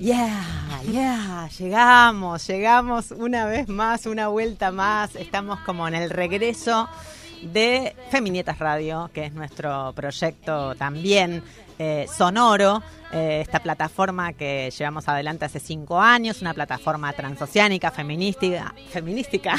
Yeah. Yeah, llegamos, llegamos una vez más, una vuelta más. Estamos como en el regreso de Feminietas Radio, que es nuestro proyecto también eh, sonoro. Eh, esta plataforma que llevamos adelante hace cinco años, una plataforma transoceánica, feminística, feminística,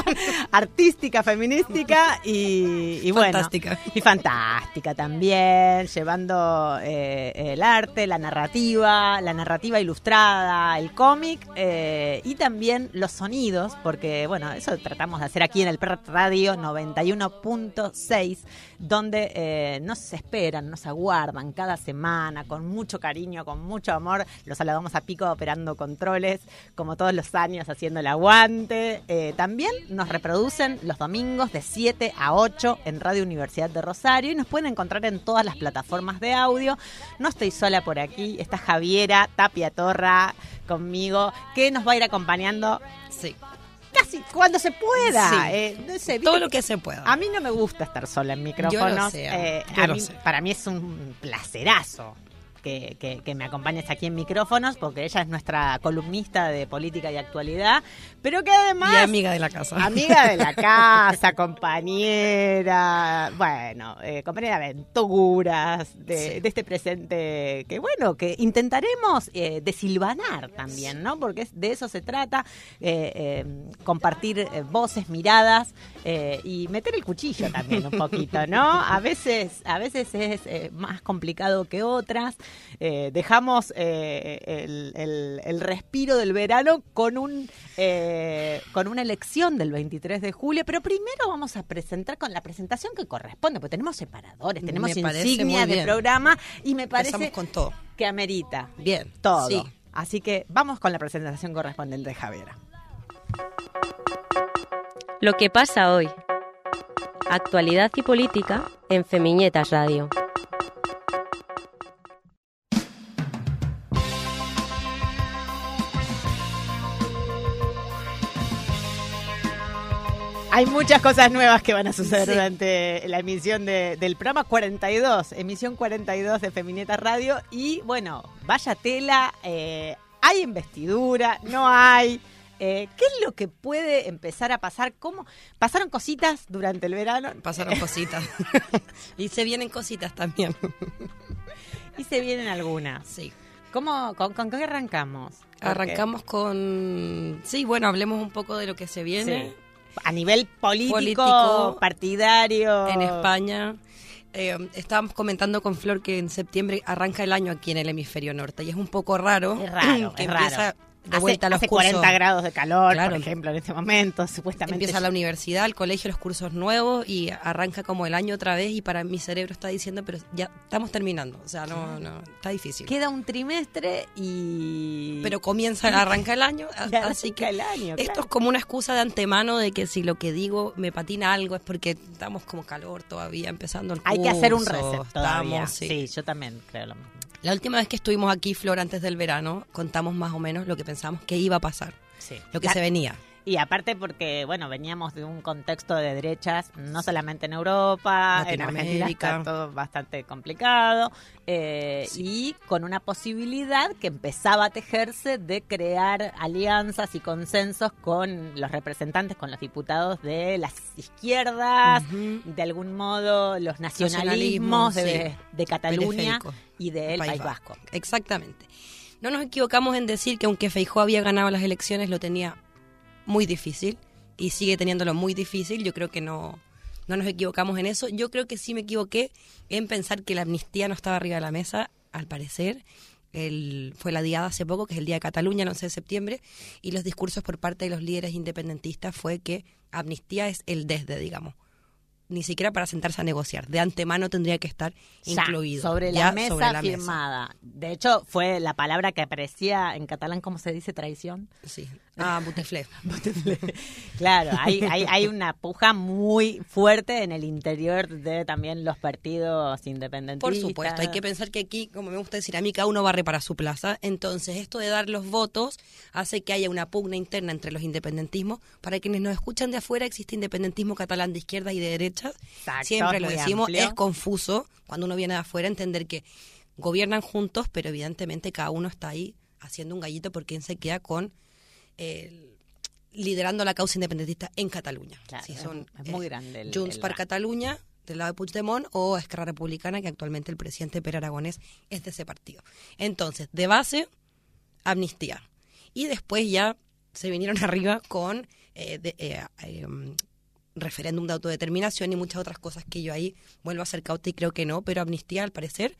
artística, feminística y, y bueno, Fantástica. y fantástica también, llevando eh, el arte, la narrativa, la narrativa ilustrada, el cómic eh, y también los sonidos, porque bueno, eso tratamos de hacer aquí en el Perret Radio 91.6, donde nos esperan, nos aguardan cada semana con mucho cariño, con mucho amor. Los saludamos a Pico operando controles, como todos los años, haciendo el aguante. Eh, también nos reproducen los domingos de 7 a 8 en Radio Universidad de Rosario y nos pueden encontrar en todas las plataformas de audio. No estoy sola por aquí, está Javiera Tapia Torra conmigo, que nos va a ir acompañando Sí. casi cuando se pueda. Sí. Eh, no sé, Todo lo que se pueda. a mí no me gusta estar sola en micrófonos. sé, eh, yo a lo mí- sé. Para mí es un placerazo que, que- que me acompañes aquí en micrófonos, porque ella es nuestra columnista de política y actualidad, pero que además... y amiga de la casa. Amiga de la casa, compañera, bueno, eh, compañera de aventuras, de, Sí. de este presente que, bueno, que intentaremos eh, desilvanar también, ¿no? Porque de eso se trata, eh, eh, compartir voces, miradas eh, y meter el cuchillo también un poquito, ¿no? A veces, a veces es eh, más complicado que otras. Eh, dejamos el, el- el respiro del verano con un con una elección del 23 de julio, pero primero vamos a presentar con la presentación que corresponde, porque tenemos separadores, tenemos Me insignias de programa y me parece Empezamos con todo. que amerita Bien. todo. Sí. Así que vamos con la presentación correspondiente de Javiera. Lo que pasa hoy. Actualidad y política en Femiñetas Radio. Hay muchas cosas nuevas que van a suceder Sí. durante la emisión de- del programa 42, emisión 42 de Femineta Radio. Y bueno, vaya tela, eh, hay investidura, no hay. Eh, ¿Qué es lo que puede empezar a pasar? ¿Cómo pasaron cositas durante el verano? Pasaron cositas. y se vienen cositas también. Y se vienen algunas. Sí. ¿Cómo, con, con qué arrancamos? Arrancamos con. Sí, bueno, hablemos un poco de lo que se viene sí, a nivel político, Político, partidario. en España. Eh, estábamos comentando con Flor que en septiembre arranca el año aquí en el hemisferio norte y es un poco raro, Es raro, que es empieza raro. De Hace, vuelta a los hace cursos. 40 grados de calor, Claro. por ejemplo, en este momento, supuestamente. Empieza la universidad, el colegio, los cursos nuevos y arranca como el año otra vez y para mi cerebro está diciendo, pero ya estamos terminando, o sea, no, no, está difícil. Queda un trimestre y... Pero comienza, arranca el año, así que el año, esto es como una excusa de antemano de que si lo que digo me patina algo es porque estamos como calor todavía, empezando el Hay que hacer un curso, reset todavía. estamos, sí. sí. yo también creo lo mismo. La última vez que estuvimos aquí, Flor, antes del verano, contamos más o menos lo que pensábamos que iba a pasar, Sí. lo que La- se venía. Y aparte porque, bueno, veníamos de un contexto de derechas, no solamente en Europa, en Argentina está todo bastante complicado, eh, y con una posibilidad que empezaba a tejerse de crear alianzas y consensos con los representantes, con los diputados de las izquierdas, de algún modo los nacionalismos de, de Cataluña y del País, Vasco. Exactamente. No nos equivocamos en decir que aunque Feijó había ganado las elecciones, lo tenía muy difícil y sigue teniéndolo muy difícil. Yo creo que no, no nos equivocamos en eso. Yo creo que sí me equivoqué en pensar que la amnistía no estaba arriba de la mesa, al parecer. El, fue la diada hace poco, que es el Día de Cataluña, el 11 de septiembre, y los discursos por parte de los líderes independentistas fue que amnistía es el desde, digamos. Ni siquiera para sentarse a negociar. De antemano tendría que estar Ya, incluido. sobre la ya mesa sobre la mesa. firmada. De hecho, fue la palabra que aparecía en catalán, ¿cómo se dice? Traición. Sí. Ah, butiflé. Claro, hay, hay, hay una puja muy fuerte en el interior de también los partidos independentistas. Por supuesto, hay que pensar que aquí, como me gusta decir a mí, cada uno barre para su plaza. Entonces, esto de dar los votos hace que haya una pugna interna entre los independentismos. Para quienes nos escuchan de afuera, existe independentismo catalán de izquierda y de derecha. Exacto, Siempre lo decimos. amplio. Es confuso cuando uno viene de afuera entender que gobiernan juntos, pero evidentemente cada uno está ahí haciendo un gallito por quien se queda con el- liderando la causa independentista en Cataluña. Claro, son es muy grande el- Junts el per. Cataluña del lado de Puigdemont o Esquerra Republicana, que actualmente el presidente Pere Aragonés es de ese partido. Entonces, de base, amnistía. Y después ya se vinieron arriba con eh, de- eh, eh, um, referéndum de autodeterminación y muchas otras cosas que yo ahí vuelvo a ser cauta y creo que no, pero amnistía al parecer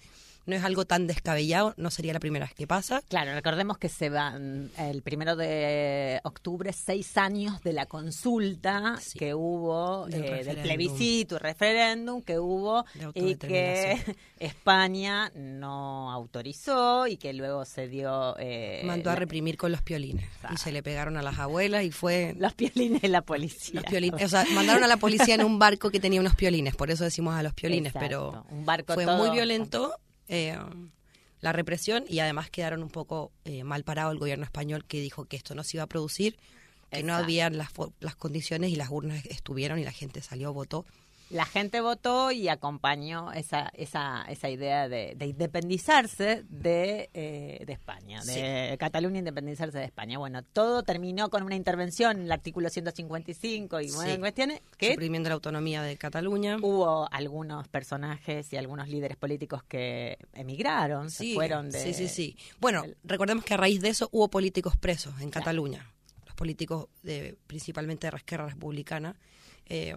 no es algo tan descabellado, no sería la primera vez que pasa. Claro, recordemos que se van el primero de octubre, seis años de la consulta Sí. que hubo, Del eh, del plebiscito, referéndum que hubo y que. España no autorizó y que luego se dio... eh, Mandó a reprimir con los piolines y se le pegaron a las abuelas y fue los piolines de la policía. Los piolines, o sea, mandaron a la policía en un barco que tenía unos piolines, por eso decimos a los piolines, Exacto, pero un barco fue todo- muy violento eh, la represión y además quedaron un poco eh, mal parado el gobierno español que dijo que esto no se iba a producir, que no Exacto. había las, las condiciones y las urnas estuvieron y la gente salió, votó. La gente votó y acompañó esa, esa, esa idea de, de independizarse de, eh, de España, de Cataluña independizarse de España. Bueno, todo terminó con una intervención en el artículo 155 y bueno, Sí. cuestiones que Suprimiendo la autonomía de Cataluña. hubo algunos personajes y algunos líderes políticos que emigraron, se fueron de... sí, sí, sí. Bueno, el- recordemos que a raíz de eso hubo políticos presos en Cataluña. Los políticos de, principalmente de la izquierda republicana. eh,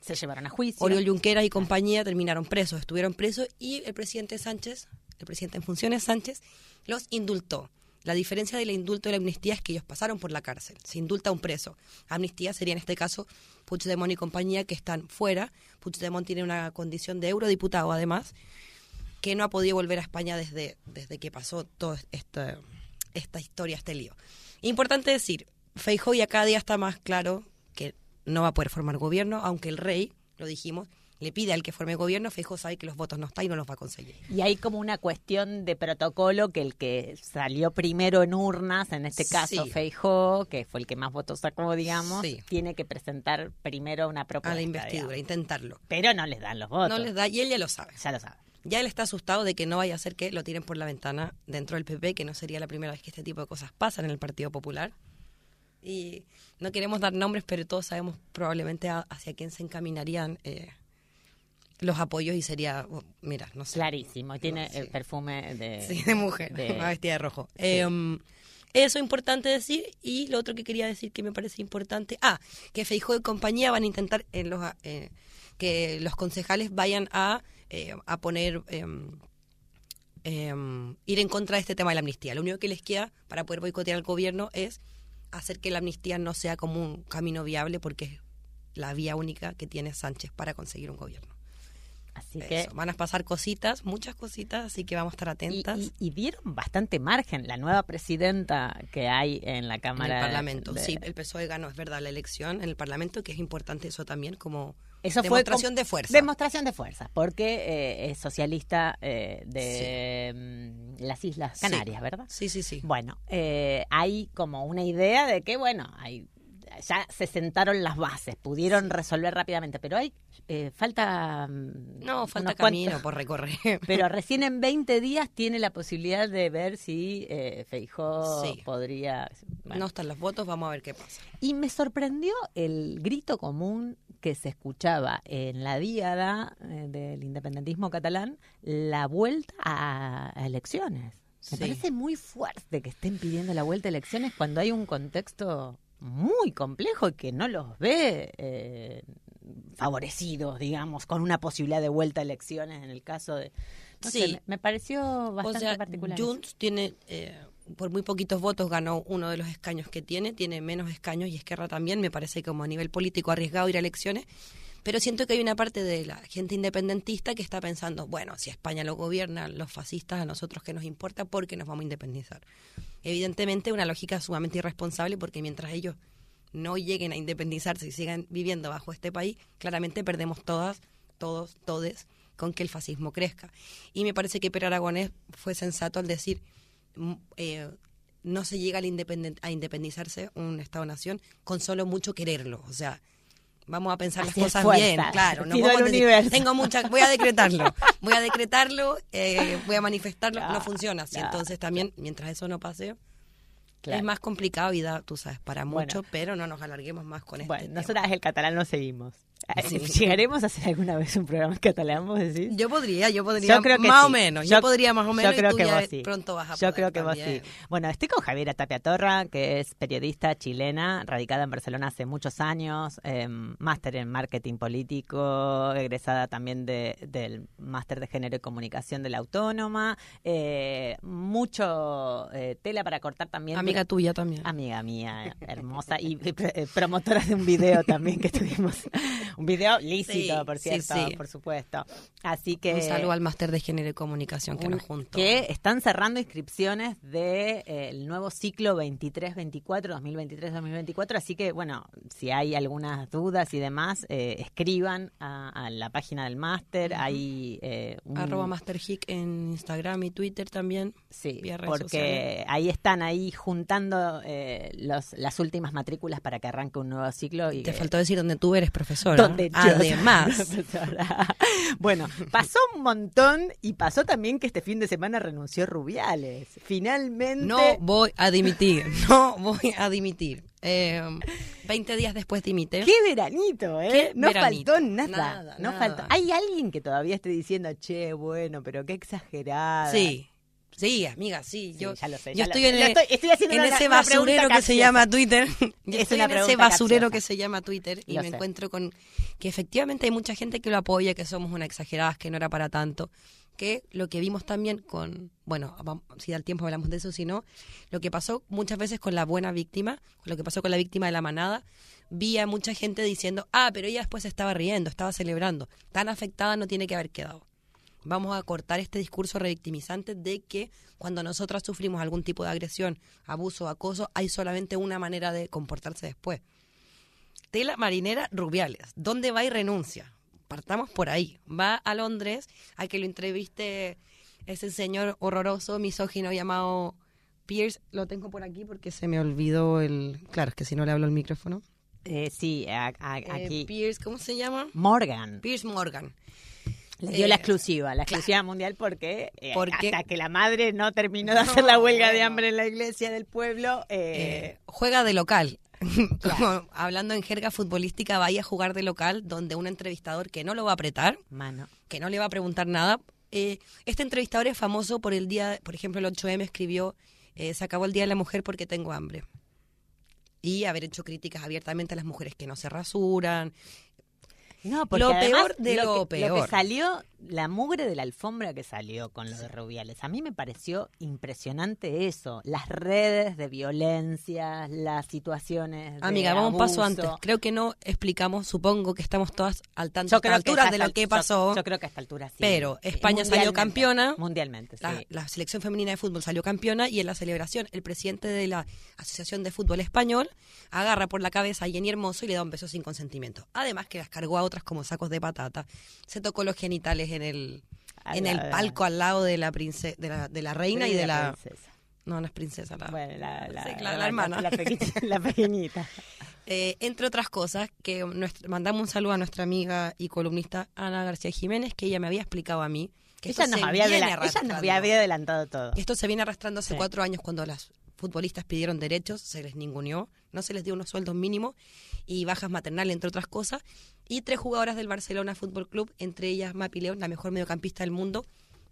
Se llevaron a juicio. Oriol Junqueras y compañía terminaron presos, estuvieron presos y el presidente Sánchez, el presidente en funciones Sánchez, los indultó. La diferencia del indulto y la amnistía es que ellos pasaron por la cárcel. Se indulta a un preso. Amnistía sería en este caso Puigdemont y compañía que están fuera. Puigdemont tiene una condición de eurodiputado además, que no ha podido volver a España desde, desde que pasó toda esta, esta historia, este lío. Importante decir, Feijóo ya cada día está más claro no va a poder formar gobierno, aunque el rey, lo dijimos, le pide al que forme gobierno, Feijóo sabe que los votos no están y no los va a conseguir. Y hay como una cuestión de protocolo que el que salió primero en urnas, en este caso Sí. Feijó, que fue el que más votos sacó, digamos, Sí. tiene que presentar primero una propuesta. A la investidura, digamos. intentarlo. Pero no les dan los votos. No les da, y él ya lo sabe. Ya lo saben. Ya él está asustado de que no vaya a ser que lo tiren por la ventana dentro del PP, que no sería la primera vez que este tipo de cosas pasan en el Partido Popular. Y no queremos dar nombres, pero todos sabemos probablemente a- hacia quién se encaminarían eh, los apoyos y sería, oh, mira, no sé. Clarísimo. Y tiene Sí. el perfume de, Sí, de mujer, de- va vestida de rojo. Eh, eso es importante decir. Y lo otro que quería decir que me parece importante, ah, que Feijóo y compañía van a intentar en los, eh, que los concejales vayan a, eh, a poner, em, em, ir en contra de este tema de la amnistía. Lo único que les queda para poder boicotear al gobierno es hacer que la amnistía no sea como un camino viable porque es la vía única que tiene Sánchez para conseguir un gobierno. Así que Eso, Van a pasar cositas, muchas cositas, así que vamos a estar atentas. y- y dieron bastante margen. La nueva presidenta que hay en la En Cámara el Parlamento, de- sí, el PSOE ganó, es verdad, la elección en el Parlamento, que es importante eso también como Eso demostración de fuerza. Demostración de fuerza, porque eh, es socialista eh, de mm, las Islas Canarias, Sí. ¿verdad? Sí, sí, sí. Bueno, eh, hay como una idea de que, bueno, hay, ya se sentaron las bases, pudieron resolver rápidamente, pero hay eh, falta mm, No, falta camino cuantos- por recorrer. Pero recién en 20 días tiene la posibilidad de ver si eh, Feijó Sí. podría... bueno. No están los votos, vamos a ver qué pasa. Y me sorprendió el grito común que se escuchaba en la díada eh, del independentismo catalán, la vuelta a, a elecciones. Me Sí. parece muy fuerte que estén pidiendo la vuelta a elecciones cuando hay un contexto muy complejo y que no los ve eh, favorecidos, digamos, con una posibilidad de vuelta a elecciones en el caso de... no Sí. me, me pareció bastante o sea, particular. Junts tiene, eh, por muy poquitos votos ganó uno de los escaños que tiene, tiene menos escaños y Esquerra también, me parece como a nivel político arriesgado ir a elecciones, pero siento que hay una parte de la gente independentista que está pensando, bueno, si España lo gobierna, los fascistas, a nosotros qué nos importa, porque nos vamos a independizar. Evidentemente una lógica sumamente irresponsable porque mientras ellos no lleguen a independizarse y sigan viviendo bajo este país, claramente perdemos todas, todos, todes, con que el fascismo crezca. Y me parece que Pere Aragonés fue sensato al decir, mm, eh, no se llega al independen- a independizarse un Estado-nación con solo mucho quererlo. O sea, vamos a pensar las cosas fuerza. bien, claro. No podemos decir, tengo mucha, voy a decretarlo, voy a decretarlo, eh, voy a manifestarlo, no funciona así. Entonces también, mientras eso no pase, Claro. es más complicado y da, tú sabes, para Bueno. mucho, pero no nos alarguemos más con este Bueno, tema. nosotras el catalán no seguimos. Sí. ¿Llegaremos a hacer alguna vez un programa en catalán, vos decís? Yo podría, yo podría, Yo creo que más sí. o menos, yo, podría más o menos Yo creo y tú que ya sí. pronto vas a Yo poder creo que vos también. sí. Bueno, estoy con Javiera Tapia Torra, que es periodista chilena, radicada en Barcelona hace muchos años, eh, máster en marketing político, egresada también de, del máster de género y comunicación de la Autónoma. eh, mucho eh, tela para cortar también. Amiga tuya también. Amiga mía, hermosa y eh, promotora de un video también que tuvimos. Un video lícito, Sí, por cierto, sí. por supuesto. Así que. Un saludo al máster de género y comunicación que un- nos juntó. que están cerrando inscripciones del de, eh, el nuevo ciclo 23-24, 2023-2024. Así que, bueno, si hay algunas dudas y demás, eh, escriban a, a la página del máster. Hay eh, un- Arroba Masterhic en Instagram y Twitter también. Sí, porque sociales. ahí están ahí juntando eh, los, las últimas matrículas para que arranque un nuevo ciclo. Y Te faltó decir donde tú eres profesora. Soy Además, bueno, pasó un montón y pasó también que este fin de semana renunció Rubiales. Finalmente. no voy a dimitir, no voy a dimitir. Eh, 20 días después dimite. ¡Qué veranito, eh! Qué no veranito. faltó nada. Nada, no nada. faltó. Hay alguien que todavía esté diciendo, che, bueno, pero qué exagerada. Sí. Sí, amiga, sí. Sí, yo ya lo sé, yo ya lo estoy sé. en, Lo el- estoy- estoy haciendo en una- ese una basurero que se llama Twitter. Yo Es estoy en ese basurero capciosa. que se llama Twitter y Lo me sé. encuentro con que efectivamente hay mucha gente que lo apoya, que somos una exageradas, que no era para tanto. Que lo que vimos también con, bueno, si da el tiempo hablamos de eso, si no, lo que pasó muchas veces con la buena víctima, con lo que pasó con la víctima de la manada, vi a mucha gente diciendo, ah, pero ella después estaba riendo, estaba celebrando. Tan afectada no tiene que haber quedado. Vamos a cortar este discurso revictimizante de que cuando nosotras sufrimos algún tipo de agresión, abuso, acoso, hay solamente una manera de comportarse después. Tela marinera Rubiales, ¿dónde va y renuncia? Partamos por ahí. Va a Londres a que lo entreviste ese señor horroroso, misógino llamado Pierce. Lo tengo por aquí porque se me olvidó el... Claro, es que si no le hablo el micrófono. Eh, sí, a- a- Eh, aquí. Pierce, ¿cómo se llama? Morgan. Pierce Morgan. Le dio Eh, la exclusiva, la exclusiva mundial porque, eh, Porque- hasta que la madre no terminó de hacer la huelga de hambre en la iglesia del pueblo, Eh, eh, juega de local. Como hablando en jerga futbolística, vaya a jugar de local donde un entrevistador que no lo va a apretar, mano. que no le va a preguntar nada. eh, este entrevistador es famoso por el día, por ejemplo, el 8M escribió, eh, se acabó el Día de la Mujer porque tengo hambre. Y haber hecho críticas abiertamente a las mujeres que no se rasuran. No, porque Lo además, peor de lo que, Lo peor. que salió, la mugre de la alfombra que salió con lo de Rubiales, a mí me pareció impresionante eso. Las redes de violencia, las situaciones. de Amiga, vamos un paso antes. Creo que no explicamos, supongo que estamos todas al tanto Yo a creo ya de lo que pasó. Yo, creo que a esta altura sí. Pero España salió campeona. Mundialmente, sí. La, la selección femenina de fútbol salió campeona y en la celebración el presidente de la Asociación de Fútbol Español agarra por la cabeza a Jenny Hermoso y le da un beso sin consentimiento. Además que las cargó a otras como sacos de patata. Se tocó los genitales en el, Al en el la- palco al lado de la, prince, de la, de la reina y de la... princesa. No, no es princesa. La, Bueno, la, la, Sí, claro, la hermana. La, pequeñita. Eh, entre otras cosas, que mandamos un saludo a nuestra amiga y columnista Ana García Jiménez, que ella me había explicado a mí que Ella esto nos, se había viene ella nos había, adelantado todo. Esto se viene arrastrando hace Sí. cuatro años cuando las futbolistas pidieron derechos, se les ninguneó, no se les dio unos sueldos mínimos y bajas maternales, entre otras cosas. Y tres jugadoras del Barcelona Fútbol Club, entre ellas Mapi León, la mejor mediocampista del mundo,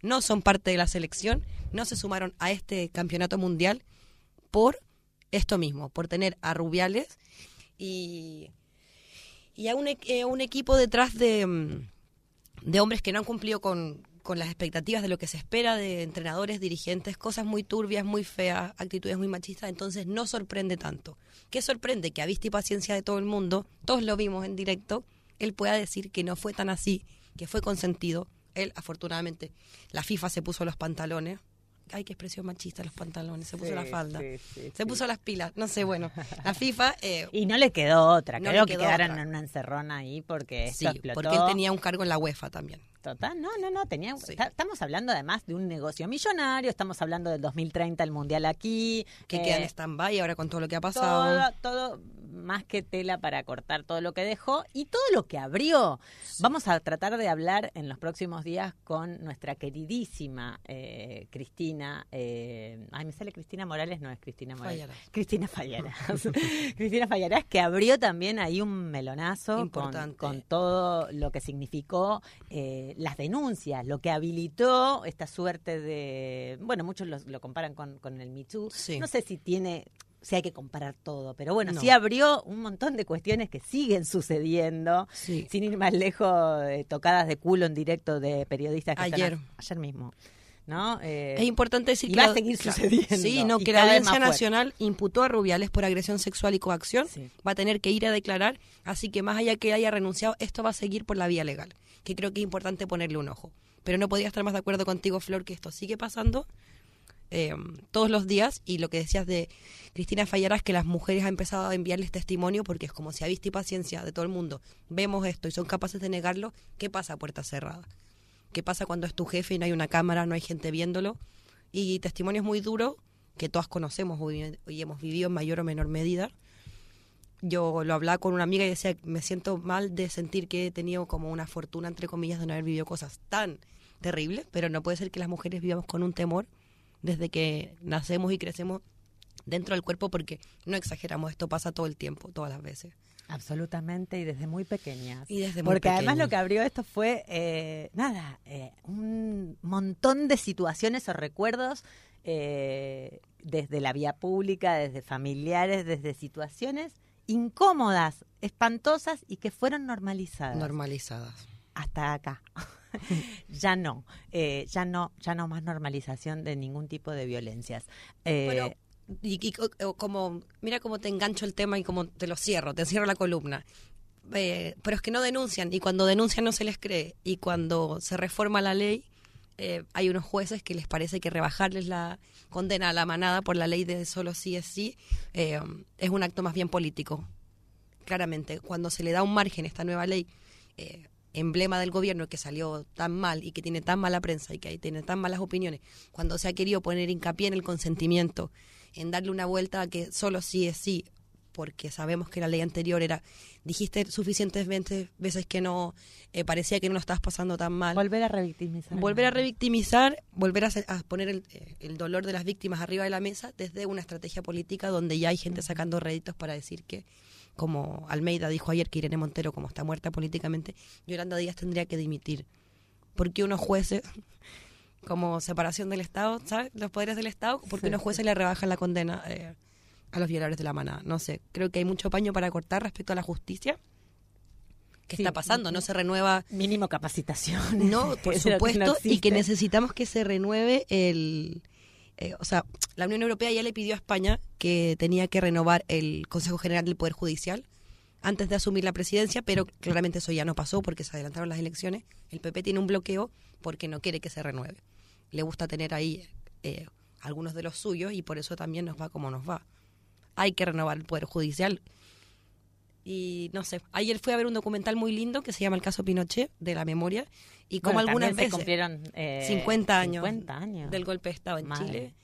no son parte de la selección, no se sumaron a este campeonato mundial por esto mismo, por tener a Rubiales y, y a un, e- eh, un equipo detrás de, mm, de hombres que no han cumplido con, con las expectativas de lo que se espera de entrenadores, dirigentes, cosas muy turbias, muy feas, actitudes muy machistas, entonces no sorprende tanto. ¿Qué sorprende? Que a vista y paciencia de todo el mundo, todos lo vimos en directo, él pueda decir que no fue tan así, que fue consentido. Él, afortunadamente, la FIFA se puso los pantalones. Ay, qué expresión machista, los pantalones. Se puso Sí, la falda. sí, sí, se sí. puso las pilas. No sé, bueno. La FIFA eh, Y no le quedó otra, No creo le que quedaron otra. en una encerrona ahí porque esto sí, explotó. porque él tenía un cargo en la UEFA también. Total, no, no, no, tenía, Sí. está- estamos hablando además de un negocio millonario, estamos hablando del 2030, el Mundial aquí. Que eh, queda en stand-by ahora con todo lo que ha pasado. todo, todo más que tela para cortar todo lo que dejó y todo lo que abrió. Vamos a tratar de hablar en los próximos días con nuestra queridísima eh, Cristina. eh, ay, me sale Cristina Morales, no es Cristina Morales. Fallarás. Cristina Fallarás. Cristina Fallarás, que abrió también ahí un melonazo con todo lo que significó eh, las denuncias, lo que habilitó esta suerte de. Bueno, muchos lo, lo comparan con, con el Me Too. Sí. No sé si tiene. Si hay que comparar todo, pero bueno, No. sí abrió un montón de cuestiones que siguen sucediendo, Sí. sin ir más lejos, eh, tocadas de culo en directo de periodistas que están Ayer. a- ayer mismo, ¿no? Eh, Es importante decir y que va a la- seguir sucediendo, Sí, no, y que la Audiencia. Nacional imputó a Rubiales por agresión sexual y coacción. Sí. Va a tener que ir a declarar, así que más allá que haya renunciado, esto va a seguir por la vía legal, que creo que es importante ponerle un ojo. Pero no podría estar más de acuerdo contigo, Flor, que esto sigue pasando eh, todos los días y lo que decías de Cristina Fallarás, que las mujeres han empezado a enviarles testimonio porque es como si a vista y paciencia de todo el mundo vemos esto y son capaces de negarlo, ¿qué pasa a puerta cerrada? ¿Qué pasa cuando es tu jefe y no hay una cámara, no hay gente viéndolo? Y testimonios muy duros que todas conocemos y hemos vivido en mayor o menor medida. Yo lo hablaba con una amiga y decía, me siento mal de sentir que he tenido como una fortuna, entre comillas, de no haber vivido cosas tan terribles, pero no puede ser que las mujeres vivamos con un temor desde que nacemos y crecemos dentro del cuerpo porque no exageramos, esto pasa todo el tiempo, todas las veces. Absolutamente, y desde muy pequeñas. Y desde muy Porque además lo que abrió esto fue, eh, nada, eh, un montón de situaciones o recuerdos eh, desde la vía pública, desde familiares, desde situaciones incómodas, espantosas y que fueron normalizadas. Normalizadas. hasta acá. ya no, eh, ya no, ya no más normalización de ningún tipo de violencias. Eh, Bueno, y, y como, mira cómo te engancho el tema y cómo te lo cierro, te cierro la columna. Eh, pero es que no denuncian y cuando denuncian no se les cree y cuando se reforma la ley eh, hay unos jueces que les parece que rebajarles la condena a la manada por la ley de solo sí es sí eh, es un acto más bien político claramente cuando se le da un margen a esta nueva ley emblema del gobierno que salió tan mal y que tiene tan mala prensa y que tiene tan malas opiniones, cuando se ha querido poner hincapié en el consentimiento, en darle una vuelta a que solo sí es sí, porque sabemos que la ley anterior era, dijiste suficientes veces, veces que no, eh, parecía que no lo estabas pasando tan mal. volver a revictimizar. Volver a revictimizar, volver a, a poner el, eh, el dolor de las víctimas arriba de la mesa desde una estrategia política donde ya hay gente sacando réditos para decir que, como Almeida dijo ayer que Irene Montero, como está muerta políticamente, Yolanda Díaz tendría que dimitir. Porque unos jueces, como separación del Estado, ¿sabes? Los poderes del Estado, porque Sí, unos jueces le rebajan la condena eh, a los violadores de la manada. No sé, creo que hay mucho paño para cortar respecto a la justicia. ¿Qué Sí, está pasando? No se renueva Mínimo capacitación. no, por no supuesto, y que necesitamos que se renueve el... eh, o sea, la Unión Europea ya le pidió a España que tenía que renovar el Consejo General del Poder Judicial antes de asumir la presidencia, pero claramente eso ya no pasó porque se adelantaron las elecciones. El PP tiene un bloqueo porque no quiere que se renueve. Le gusta tener ahí eh, algunos de los suyos y por eso también nos va como nos va. Hay que renovar el Poder Judicial. Y no sé, ayer fui a ver un documental muy lindo que se llama El caso Pinochet, de la memoria, y como Bueno, algunas también se veces, cumplieron eh, 50 años, 50 años del golpe de Estado en Madre. Chile,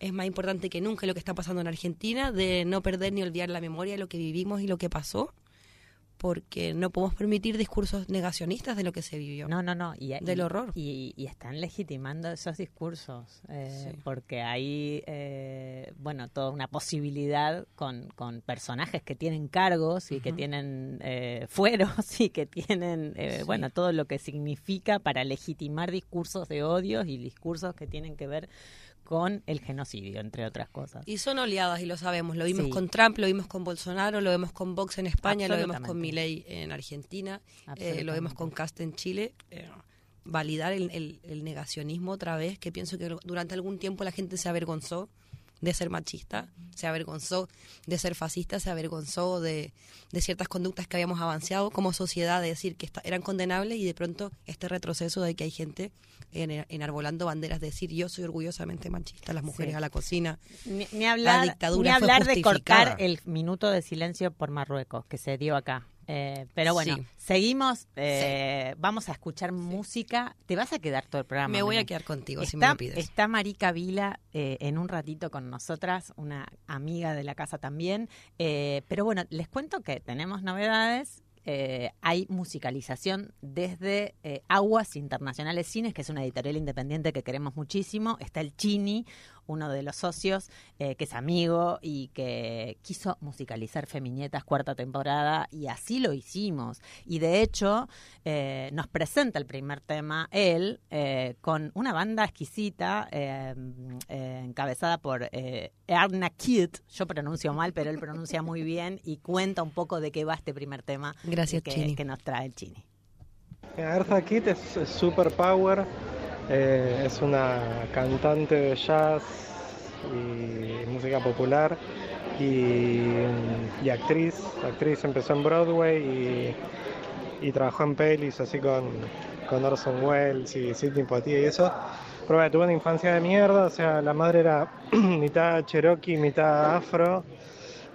es más importante que nunca lo que está pasando en Argentina, de no perder ni olvidar la memoria de lo que vivimos y lo que pasó, porque no podemos permitir discursos negacionistas de lo que se vivió. No, no, no. Y, Del y- horror. Y, y están legitimando esos discursos, eh, Sí. porque hay, eh, bueno, toda una posibilidad con, con personajes que tienen cargos y que tienen eh, fueros y que tienen, eh, Sí. bueno, todo lo que significa para legitimar discursos de odios y discursos que tienen que ver con el genocidio, entre otras cosas. Y son oleadas y lo sabemos. Lo vimos Sí. con Trump, lo vimos con Bolsonaro, lo vemos con Vox en España, lo vemos con. Milei en Argentina, eh, lo vemos con Cast en Chile. Eh, validar el, el- el negacionismo otra vez, que pienso que durante algún tiempo la gente se avergonzó de ser machista, se avergonzó de ser fascista, se avergonzó de, de ciertas conductas que habíamos avanzado como sociedad, de decir que esta- eran condenables y de pronto este retroceso de que hay gente en- enarbolando banderas, de decir yo soy orgullosamente machista, las mujeres Sí. a la cocina. Ni, ni hablar, dictadura ni fue hablar de cortar el minuto de silencio por Marruecos que se dio acá. Eh, pero bueno, Sí. seguimos. eh, Vamos a escuchar música. Te vas a quedar todo el programa. Me voy a quedar contigo si me lo pides. está Marica Vila eh, en un ratito con nosotras, una amiga de la casa también. Eh, pero bueno, les cuento que tenemos novedades. Eh, hay musicalización desde eh, Aguas Internacionales Cines, que es una editorial independiente que queremos muchísimo. Está el Chini, uno de los socios, eh, que es amigo y que quiso musicalizar Feminietas cuarta temporada, y así lo hicimos. Y de hecho, eh, nos presenta el primer tema él eh, con una banda exquisita eh, eh, encabezada por eh, Erna Kitt. Yo pronuncio mal, pero él pronuncia muy bien y cuenta un poco de qué va este primer tema Gracias, que, Chini. que nos trae el Chini. Eartha Kitt es, es super power, eh, es una cantante de jazz y música popular y, y actriz. Actriz empezó en Broadway y, y trabajó en pelis así con, con Orson Welles y Sidney Poitier y eso. Pero bueno, tuvo una infancia de mierda, o sea, la madre era mitad cherokee, mitad afro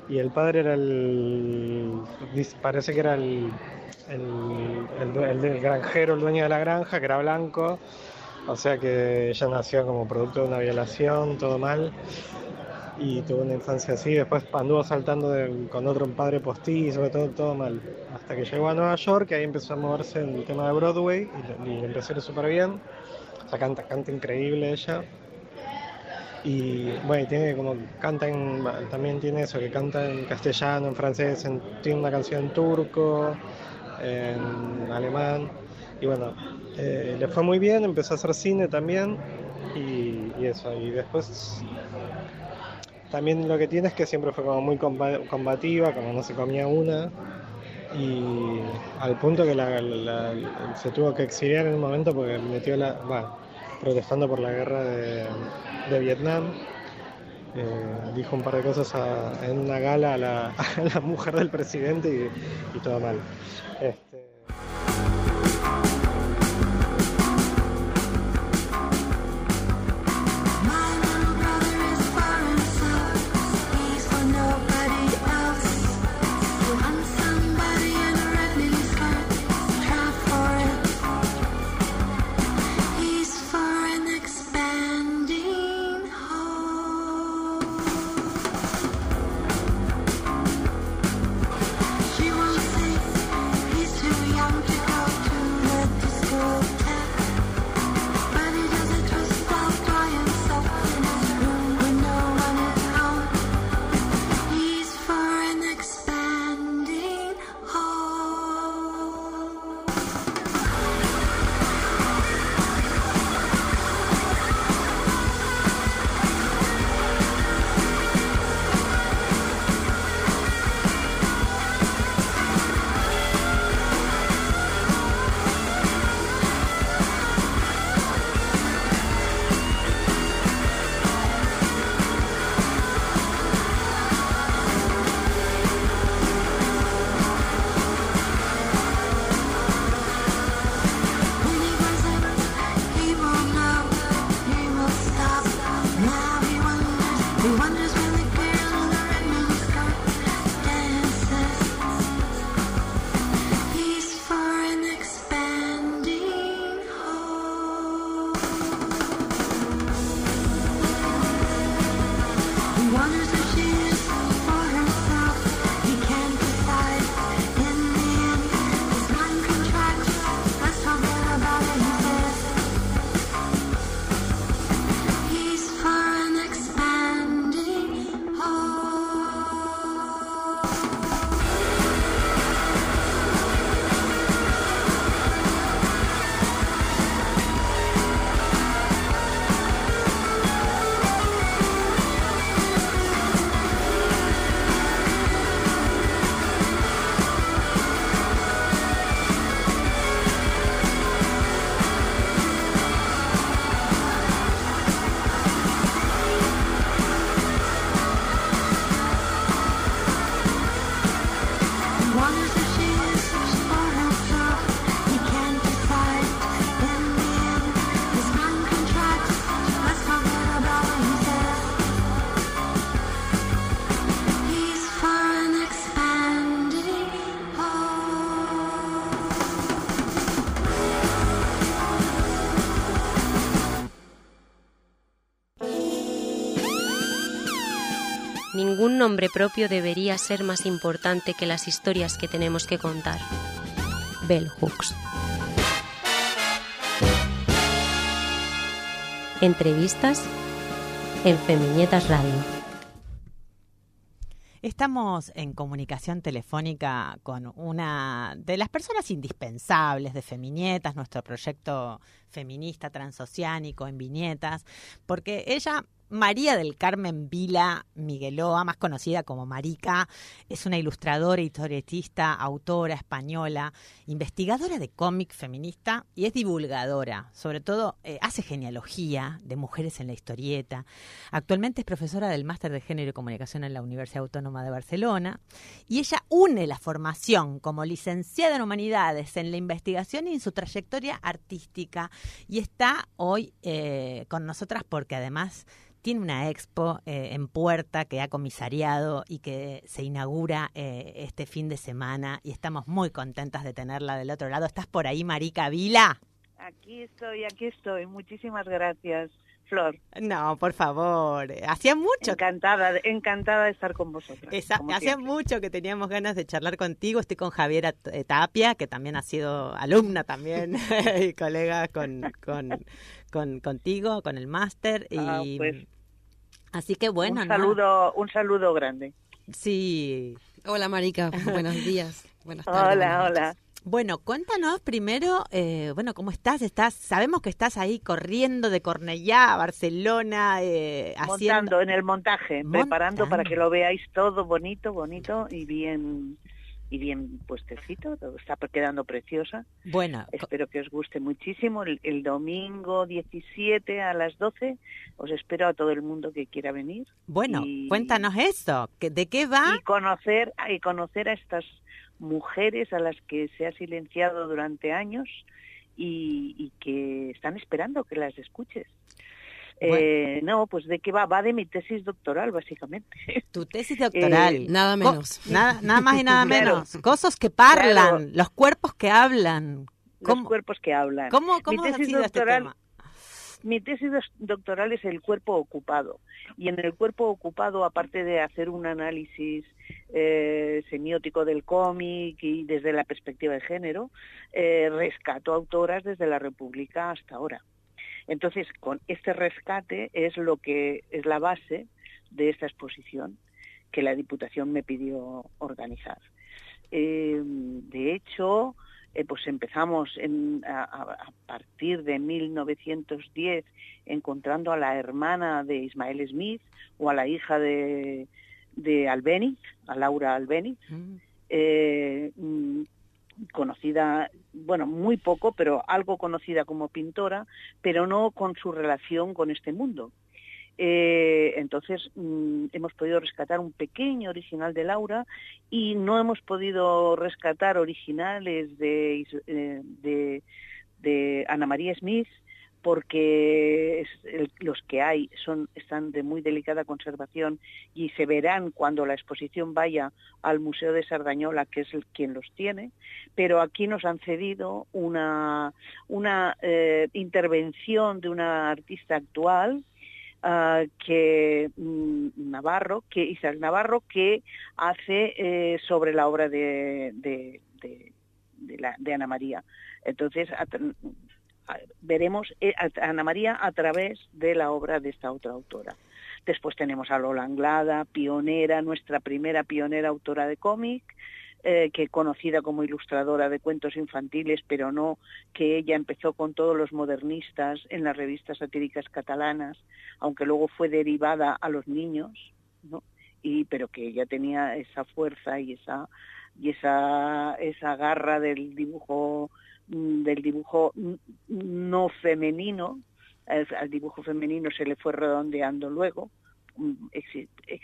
y el padre era el. parece que era el. El, el el del granjero, el dueño de la granja, que era blanco, o sea que ella nació como producto de una violación, todo mal, y tuvo una infancia así. Después anduvo saltando de- con otro padre postizo, todo, todo mal. Hasta que llegó a Nueva York, y ahí empezó a moverse en el tema de Broadway y, y empezó a ir súper bien. O sea, canta, canta increíble ella. Y bueno, tiene como canta en, también tiene eso, que canta en castellano, en francés, en- tiene una canción en turco, en alemán. Y bueno, eh, le fue muy bien, empezó a hacer cine también. Y, eso, y después también lo que tiene es que siempre fue como muy comba- combativa, como no se comía una. Y al punto que la- se tuvo que exiliar en un momento porque metió la. va, protestando por la guerra de, de Vietnam. Eh, dijo un par de cosas en una gala a la, mujer del presidente y, todo mal. Este, nombre propio debería ser más importante que las historias que tenemos que contar. Bell Hooks. Entrevistas en Feminietas Radio. Estamos en comunicación telefónica con una de las personas indispensables de Feminietas, nuestro proyecto feminista transoceánico en viñetas, porque ella María del Carmen Vila Migueloa, más conocida como Marica, es una ilustradora, historietista, autora española, investigadora de cómic feminista y es divulgadora. Sobre todo eh, hace genealogía de mujeres en la historieta. Actualmente es profesora del Máster de Género y Comunicación en la Universidad Autónoma de Barcelona y ella une la formación como licenciada en Humanidades en la investigación y en su trayectoria artística y está hoy eh, con nosotras porque además tiene una expo eh, en puerta que ha comisariado y que se inaugura eh, este fin de semana y estamos muy contentas de tenerla del otro lado. ¿Estás por ahí, Marica Vila? Aquí estoy, aquí estoy. Muchísimas gracias, Flor. No, por favor. Hacía mucho. Encantada, encantada de estar con vosotros. Hacía mucho que teníamos ganas de charlar contigo. Estoy con Javiera eh, Tapia, que también ha sido alumna también y colega con, con, con- contigo, con el máster. Y, Ah, pues, así que bueno, un saludo, un saludo grande. Sí. Hola, Marica. Buenos días. Buenas tardes. Hola, buenas hola. Bueno, cuéntanos primero, eh, bueno, ¿cómo estás? Estás, sabemos que estás ahí corriendo de Cornellá a Barcelona, eh, haciendo... Montando en el montaje, preparando para que lo veáis todo bonito, bonito y bien y bien puestecito. Todo está quedando preciosa. Bueno, co- Espero que os guste muchísimo. El, el domingo 17 a las 12 os espero a todo el mundo que quiera venir. bueno, y- cuéntanos eso, ¿de qué va? y conocer y conocer a estas mujeres a las que se ha silenciado durante años y, y que están esperando que las escuches. Bueno. Eh, no, pues de qué va, va de mi tesis doctoral básicamente. Tu tesis doctoral. Eh, Nada menos. nada, nada más y nada Claro. menos. Cosas que parlan, Claro. los cuerpos que hablan. Los ¿Cómo, cuerpos que hablan. cómo, cómo Mi ha tesis este doctoral-? Mi tesis doctoral es el cuerpo ocupado. Y en el cuerpo ocupado, aparte de hacer un análisis eh, semiótico del cómic y desde la perspectiva de género, eh, rescato autoras desde la República hasta ahora. Entonces, con este rescate es lo que es la base de esta exposición que la Diputación me pidió organizar. Eh, de hecho, eh, pues empezamos en- a, partir de 1910 encontrando a la hermana de Ismael Smith o a la hija de, de a Laura Albéniz, Mm, eh, mm, conocida, bueno, muy poco, pero algo conocida como pintora, pero no con su relación con este mundo. Eh, entonces mm, hemos podido rescatar un pequeño original de Laura y no hemos podido rescatar originales de, eh, de Ana María Smith porque los que hay son están de muy delicada conservación y se verán cuando la exposición vaya al Museo de Sardañola, que es quien los tiene, pero aquí nos han cedido una, una eh, intervención de una artista actual mm, Navarro, que Isaac Navarro, que hace eh, sobre la obra de, de, Ana María. Entonces veremos eh, a Ana María a través de la obra de esta otra autora. Después tenemos a Lola Anglada, pionera, nuestra primera pionera autora de cómic, eh, que conocida como ilustradora de cuentos infantiles, pero no que ella empezó con todos los modernistas en las revistas satíricas catalanas, aunque luego fue derivada a los niños, ¿no? y pero que ella tenía esa fuerza y esa y esa esa garra del dibujo del dibujo no femenino al dibujo femenino se le fue redondeando luego mm,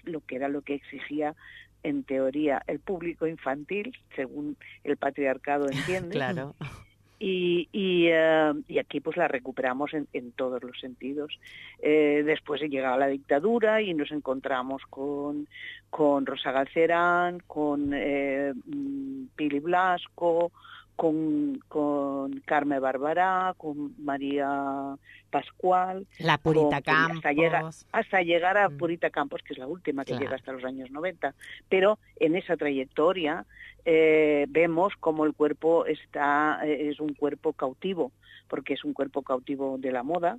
lo que era lo que exigía en teoría el público infantil según el patriarcado entiende Claro. y, y, eh, y aquí pues la recuperamos en, en todos los sentidos. Eh, después llegaba la dictadura y nos encontramos con, con Rosa Galcerán, con eh, mm, Pili Blasco, con, con Carmen Barbará, con María Pascual, La Purita Campos. hasta llegar, hasta llegar a Mm. Purita Campos, que es la última que Claro. llega hasta los años 90. Pero en esa trayectoria eh, vemos como el cuerpo está eh, es un cuerpo cautivo, porque es un cuerpo cautivo de la moda,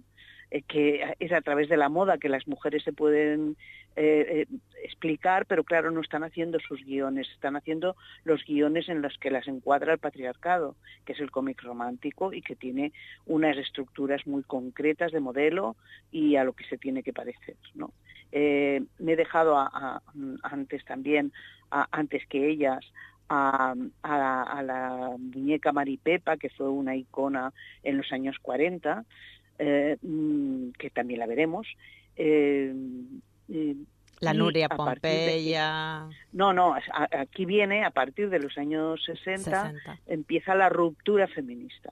eh, que es a través de la moda que las mujeres se pueden eh, explicar, pero claro, no están haciendo sus guiones, están haciendo los guiones en los que las encuadra el patriarcado, que es el cómic romántico y que tiene unas estructuras muy concretas de modelo y a lo que se tiene que parecer, ¿no? Eh, me he dejado a- a- antes también, a- antes que ellas, a, a- a la muñeca Maripepa, que fue una icona en los años 40, eh, mm, que también la veremos. eh, La Nuria de- Pompeya. no, no, aquí viene, a partir de los años 60, 60. empieza la ruptura feminista.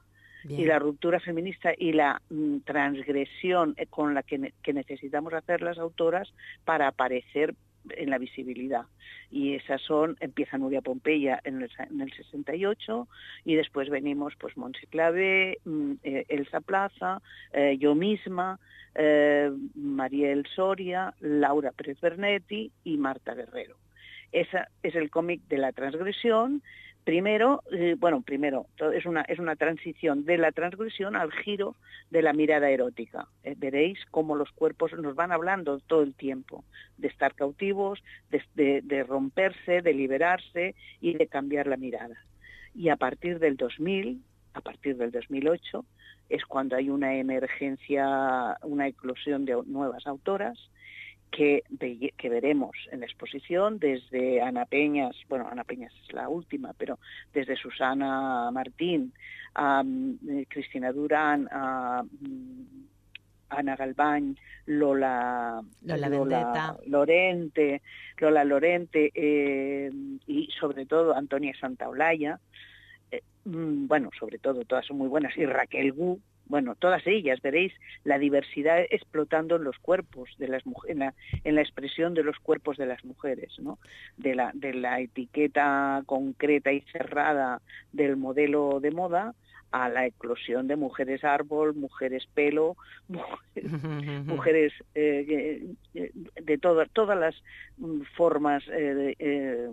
Y la ruptura feminista y la mm, transgresión eh, con la que, que necesitamos hacer las autoras para aparecer en la visibilidad. Y esas son, empieza Nuria Pompeya en el, en el 68 y después venimos pues Montse Clavé, mm, eh, Elsa Plaza, eh, yo misma, eh, Mariel Soria, Laura Pérez Bernetti y Marta Guerrero. Esa es el cómic de la transgresión. Primero, eh, bueno, primero, es una, es una transición de la transgresión al giro de la mirada erótica. Eh, veréis cómo los cuerpos nos van hablando todo el tiempo de estar cautivos, de, de- de romperse, de liberarse y de cambiar la mirada. Y a partir del 2000, a partir del 2008, es cuando hay una emergencia, una eclosión de nuevas autoras que, ve- que veremos en la exposición desde Ana Peñas, bueno, Ana Peñas es la última, pero desde Susana Martín, a eh, Cristina Durán, a mm, Ana Galván, Lola, Lola Vendetta. Lorente, Lola Lorente eh, y sobre todo Antonia Santaolalla, eh, mm, bueno, sobre todo todas son muy buenas, y Raquel Gu, bueno, todas ellas, veréis la diversidad explotando en los cuerpos de las mujeres, en la, en la expresión de los cuerpos de las mujeres, ¿no? De la, de la etiqueta concreta y cerrada del modelo de moda a la eclosión de mujeres árbol, mujeres pelo, mujeres mujeres eh, eh, de todas todas las formas eh, de, eh,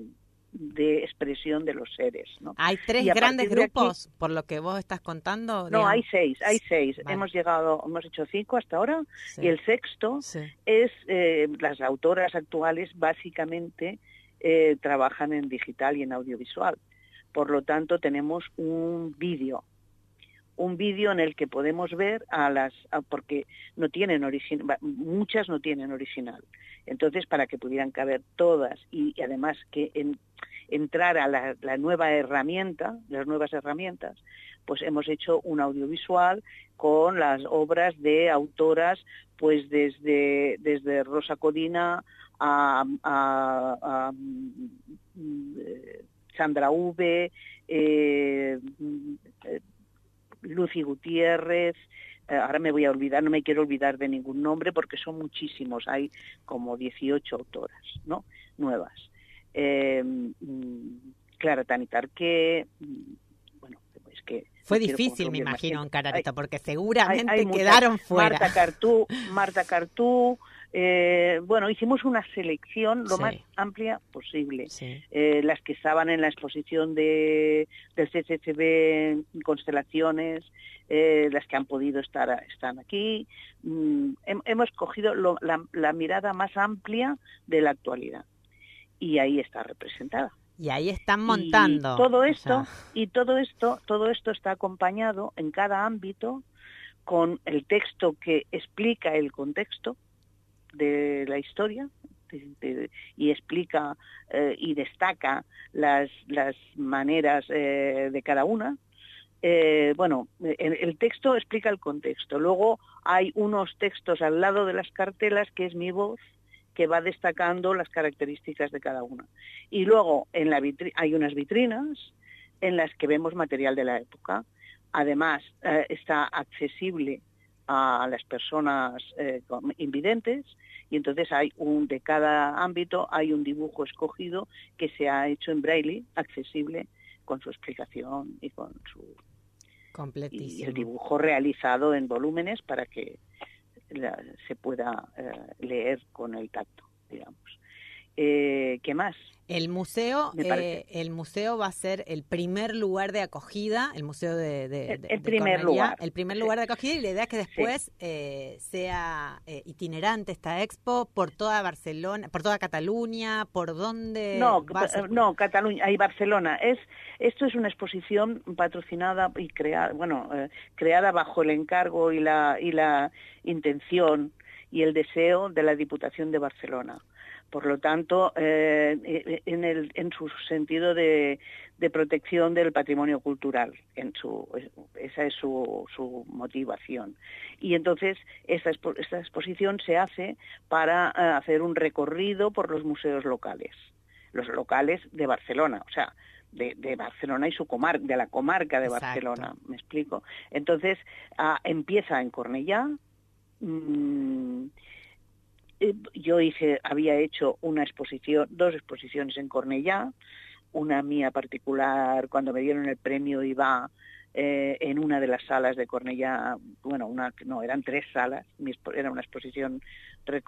de expresión de los seres ¿no? Hay tres grandes aquí- grupos, por lo que vos estás contando. no digamos. hay seis hay seis Vale. hemos llegado hemos hecho cinco hasta ahora Sí, y el sexto sí. es eh, las autoras actuales básicamente eh, trabajan en digital y en audiovisual por lo tanto tenemos un vídeo un vídeo en el que podemos ver a las a- porque no tienen original muchas no tienen original. Entonces para que pudieran caber todas y, además que en, entrara la, la nueva herramienta las nuevas herramientas pues hemos hecho un audiovisual con las obras de autoras pues desde desde Rosa Codina a, a- a, mm, eh, Sandra V Lucy Gutiérrez, eh, ahora me voy a olvidar, no me quiero olvidar de ningún nombre porque son muchísimos, hay como 18 autoras, ¿no? Nuevas. Eh, mm, Clara Tani Tarqué, mm, bueno, es que... Fue difícil, me imagino, encarar esto, porque seguramente hay quedaron fuera. Marta Cartú, Marta Cartú, eh, bueno, hicimos una selección lo Sí. más amplia posible. Sí. Eh, las que estaban en la exposición de, del CCCB Constelaciones, eh, las que han podido estar están aquí. Mm, hem- hemos cogido lo- la, la mirada más amplia de la actualidad y ahí está representada. Y ahí están Y montando. todo o esto sea, y todo esto todo esto está acompañado en cada ámbito con el texto que explica el contexto de la historia y explica eh, y destaca las las maneras eh, de cada una. Eh, bueno el, texto explica el contexto. Luego hay unos textos al lado de las cartelas que es mi voz que va destacando las características de cada una. Y luego en la hay unas vitrinas en las que vemos material de la época. Además, está accesible a las personas eh, invidentes y entonces hay un de cada ámbito hay un dibujo escogido que se ha hecho en braille accesible con su explicación y con su y el dibujo realizado en volúmenes para que la- se pueda eh, leer con el tacto, digamos. Eh, ¿Qué más? El museo, eh, el museo va a ser el primer lugar de acogida, el museo de, de- El- de- el de primer lugar, el primer sí. lugar de acogida y la idea es que después eh, sea eh, itinerante esta expo por toda Barcelona, por toda Cataluña, por dónde No, va a ser? no, Cataluña, ahí Barcelona. Es, esto es una exposición patrocinada y creada, bueno, eh, creada bajo el encargo y la, y la intención y el deseo de la Diputación de Barcelona. Por lo tanto, eh, en, el, en su sentido de, de protección del patrimonio cultural, en su, esa es su, su motivación. Y entonces esta, expo- esta exposición se hace para eh, hacer un recorrido por los museos locales, los locales de Barcelona, o sea, de, de Barcelona y su comarca, de la comarca de Exacto. Barcelona, me explico. Entonces ah, empieza en Cornellá. mm, eh, yo hice, había hecho una exposición, dos exposiciones en Cornellá, una mía particular cuando me dieron el premio iba eh, en una de las salas de Cornellá, bueno, una, no, eran tres salas, era una exposición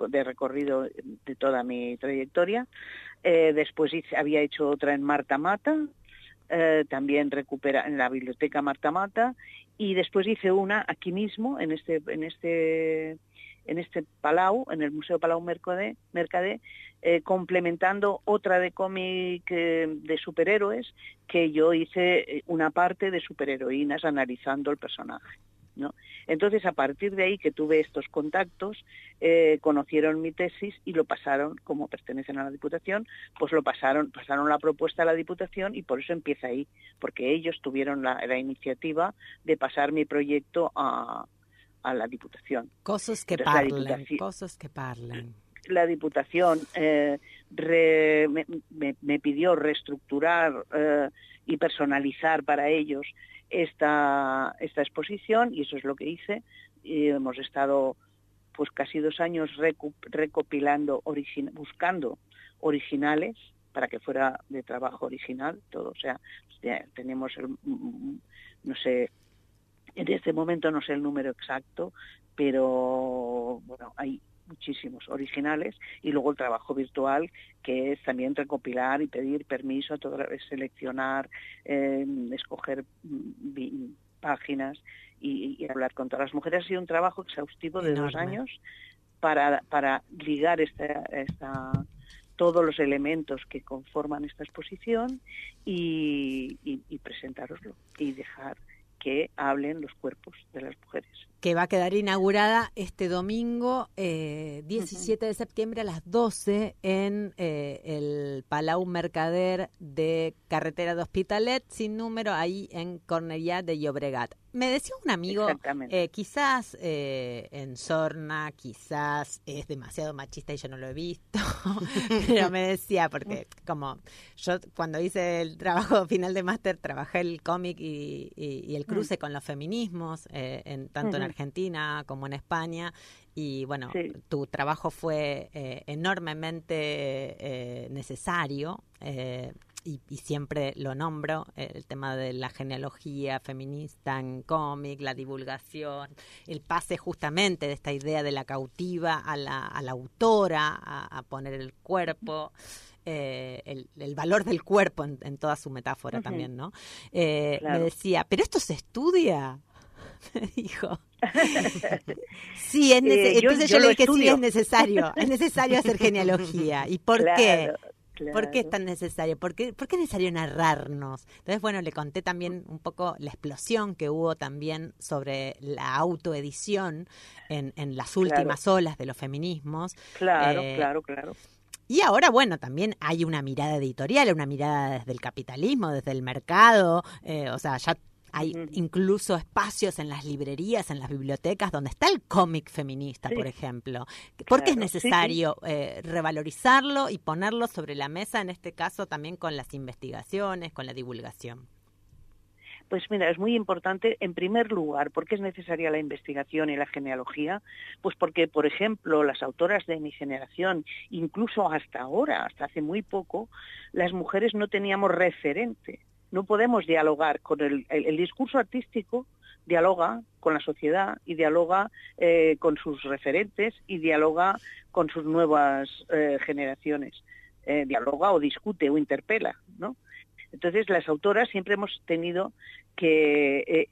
de recorrido de toda mi trayectoria. Eh, después hice- había hecho otra en Marta Mata, eh, también recupera en la biblioteca Marta Mata, y después hice una aquí mismo, en este, en este, en este Palau, en el Museo Palau Mercadé, Mercadé eh, complementando otra de cómic eh, de superhéroes que yo hice eh, una parte de superheroínas analizando el personaje. ¿no? Entonces, a partir de ahí que tuve estos contactos, conocieron mi tesis y lo pasaron, como pertenecen a la Diputación, pues lo pasaron, pasaron la propuesta a la Diputación y por eso empieza ahí, porque ellos tuvieron la, la iniciativa de pasar mi proyecto a, a la Diputación. Cosas que Entonces, la parlen, Diputación- cosas que parlen. la Diputación eh, re- me, me- me pidió reestructurar eh, y personalizar para ellos esta, esta exposición y eso es lo que hice. Y hemos estado pues casi dos años recopilando, buscando originales para que fuera de trabajo original todo. O sea, tenemos, el, mm, no sé, en este momento no sé el número exacto, pero bueno, hay muchísimos originales y luego el trabajo virtual que es también recopilar y pedir permiso seleccionar eh, escoger mm, páginas y, y hablar con todas las mujeres. Ha sido un trabajo exhaustivo de dos años para para ligar esta, esta todos los elementos que conforman esta exposición y, y, y presentároslo y dejar que hablen los cuerpos de las mujeres. que va a quedar inaugurada este domingo eh, 17 de septiembre a las 12 en eh, el Palau Mercader de Carretera de Hospitalet, sin número, ahí en Cornellá de Llobregat. Me decía un amigo, eh, quizás eh, en Sorna, quizás es demasiado machista y yo no lo he visto, pero me decía, porque como yo cuando hice el trabajo final de máster trabajé el cómic y, y- y el cruce con los feminismos, eh, en, tanto en. Argentina como en España. Y bueno, Sí. tu trabajo fue eh, enormemente eh, necesario. Y, y siempre lo nombro, el tema de la genealogía feminista en cómic, la divulgación, el pase justamente de esta idea de la cautiva a la, a la autora, a, a poner el cuerpo, eh, el, el valor del cuerpo en, en toda su metáfora también, ¿no? Eh, Claro. Me decía, pero esto se estudia. Me dijo. Sí, es Eh, yo- entonces yo yo, le dije, sí, es necesario, es necesario hacer genealogía. ¿Y por qué? Claro, ¿Por qué es tan necesario? ¿Por qué, por qué es necesario narrarnos? Entonces, bueno, le conté también un poco la explosión que hubo también sobre la autoedición en, en las últimas olas de los feminismos. Claro, Eh, claro, claro. Y ahora, bueno, también hay una mirada editorial, una mirada desde el capitalismo, desde el mercado, eh, o sea, ya hay incluso espacios en las librerías, en las bibliotecas, donde está el cómic feminista, Sí. por ejemplo. ¿Por qué es Claro, sí, sí. necesario eh, revalorizarlo y ponerlo sobre la mesa, en este caso también con las investigaciones, con la divulgación? Pues mira, es muy importante, en primer lugar, porque es necesaria la investigación y la genealogía, pues porque, por ejemplo, las autoras de mi generación, incluso hasta ahora, hasta hace muy poco, las mujeres no teníamos referente No podemos dialogar con el, el- discurso artístico, dialoga con la sociedad y dialoga eh, con sus referentes y dialoga con sus nuevas eh, generaciones. Eh, dialoga o discute o interpela, ¿no? Entonces, las autoras siempre hemos tenido que,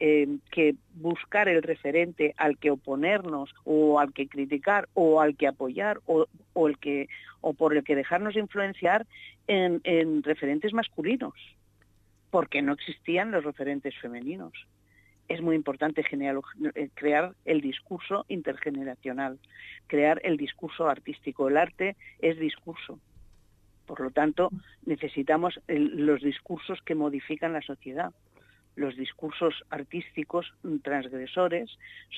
buscar el referente al que oponernos o al que criticar o al que apoyar o, el que o por el que dejarnos influenciar en, en referentes masculinos, porque no existían los referentes femeninos. Es muy importante eh, crear el discurso intergeneracional, crear el discurso artístico. El arte es discurso. Por lo tanto, necesitamos el- los discursos que modifican la sociedad. Los discursos artísticos transgresores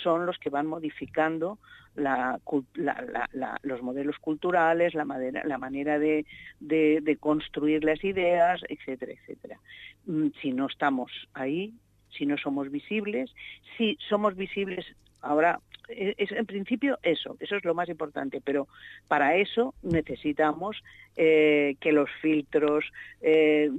son los que van modificando la la- la- los modelos culturales, la, madera- manera de, de- de construir las ideas, etcétera, etcétera. Mm, Si no estamos ahí, si no somos visibles, si somos visibles ahora, e- es, en principio eso, eso es lo más importante, pero para eso necesitamos eh, que los filtros eh,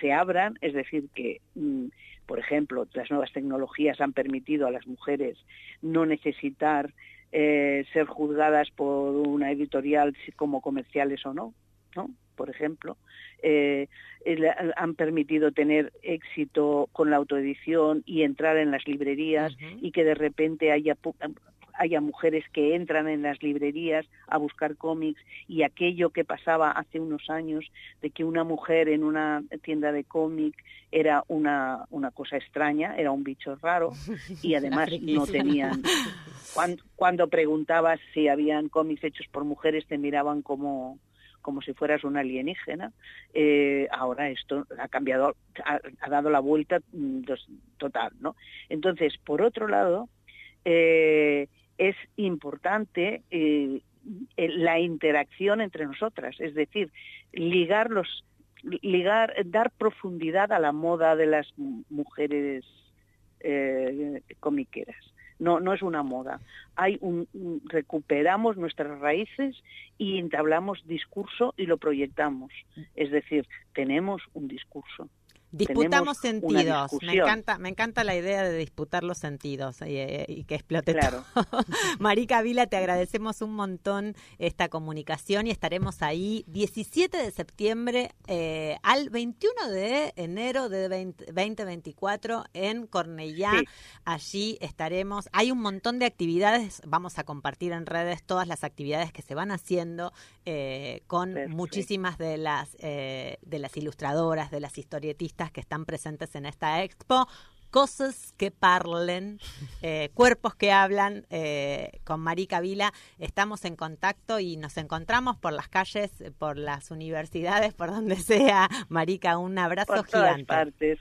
se abran, es decir, que, mm, por ejemplo, las nuevas tecnologías han permitido a las mujeres no necesitar eh, ser juzgadas por una editorial como comerciales o no, ¿no? Por ejemplo, eh, han permitido tener éxito con la autoedición y entrar en las librerías y que de repente haya haya mujeres que entran en las librerías a buscar cómics y aquello que pasaba hace unos años de que una mujer en una tienda de cómic era una, una cosa extraña, era un bicho raro y además no tenían... Cuando, cuando preguntabas si habían cómics hechos por mujeres te miraban como como si fueras un alienígena. Eh, ahora esto ha cambiado, ha, ha dado la vuelta mm, dos- total, ¿no? Entonces, por otro lado, eh, es importante eh, eh, la interacción entre nosotras, es decir, ligar los ligar, dar profundidad a la moda de las mu- mujeres eh, comiqueras. No, no es una moda. Hay un- recuperamos nuestras raíces y entablamos discurso y lo proyectamos. Es decir, tenemos un discurso. Disputamos sentidos. Me encanta, me encanta la idea de disputar los sentidos y, eh, y que explote Claro. todo. Marica Vila, te agradecemos un montón esta comunicación y estaremos ahí 17 de septiembre eh, al 21 de enero de 20 2024 en Cornellá. Sí. Allí estaremos. Hay un montón de actividades. Vamos a compartir en redes todas las actividades que se van haciendo eh, con Perfecto. muchísimas de las eh, de las ilustradoras, de las historietistas que están presentes en esta expo. Cosas que parlen, eh, cuerpos que hablan, eh, con Marica Vila estamos en contacto y nos encontramos por las calles, por las universidades, por donde sea. Marica, un abrazo por todas gigante. partes.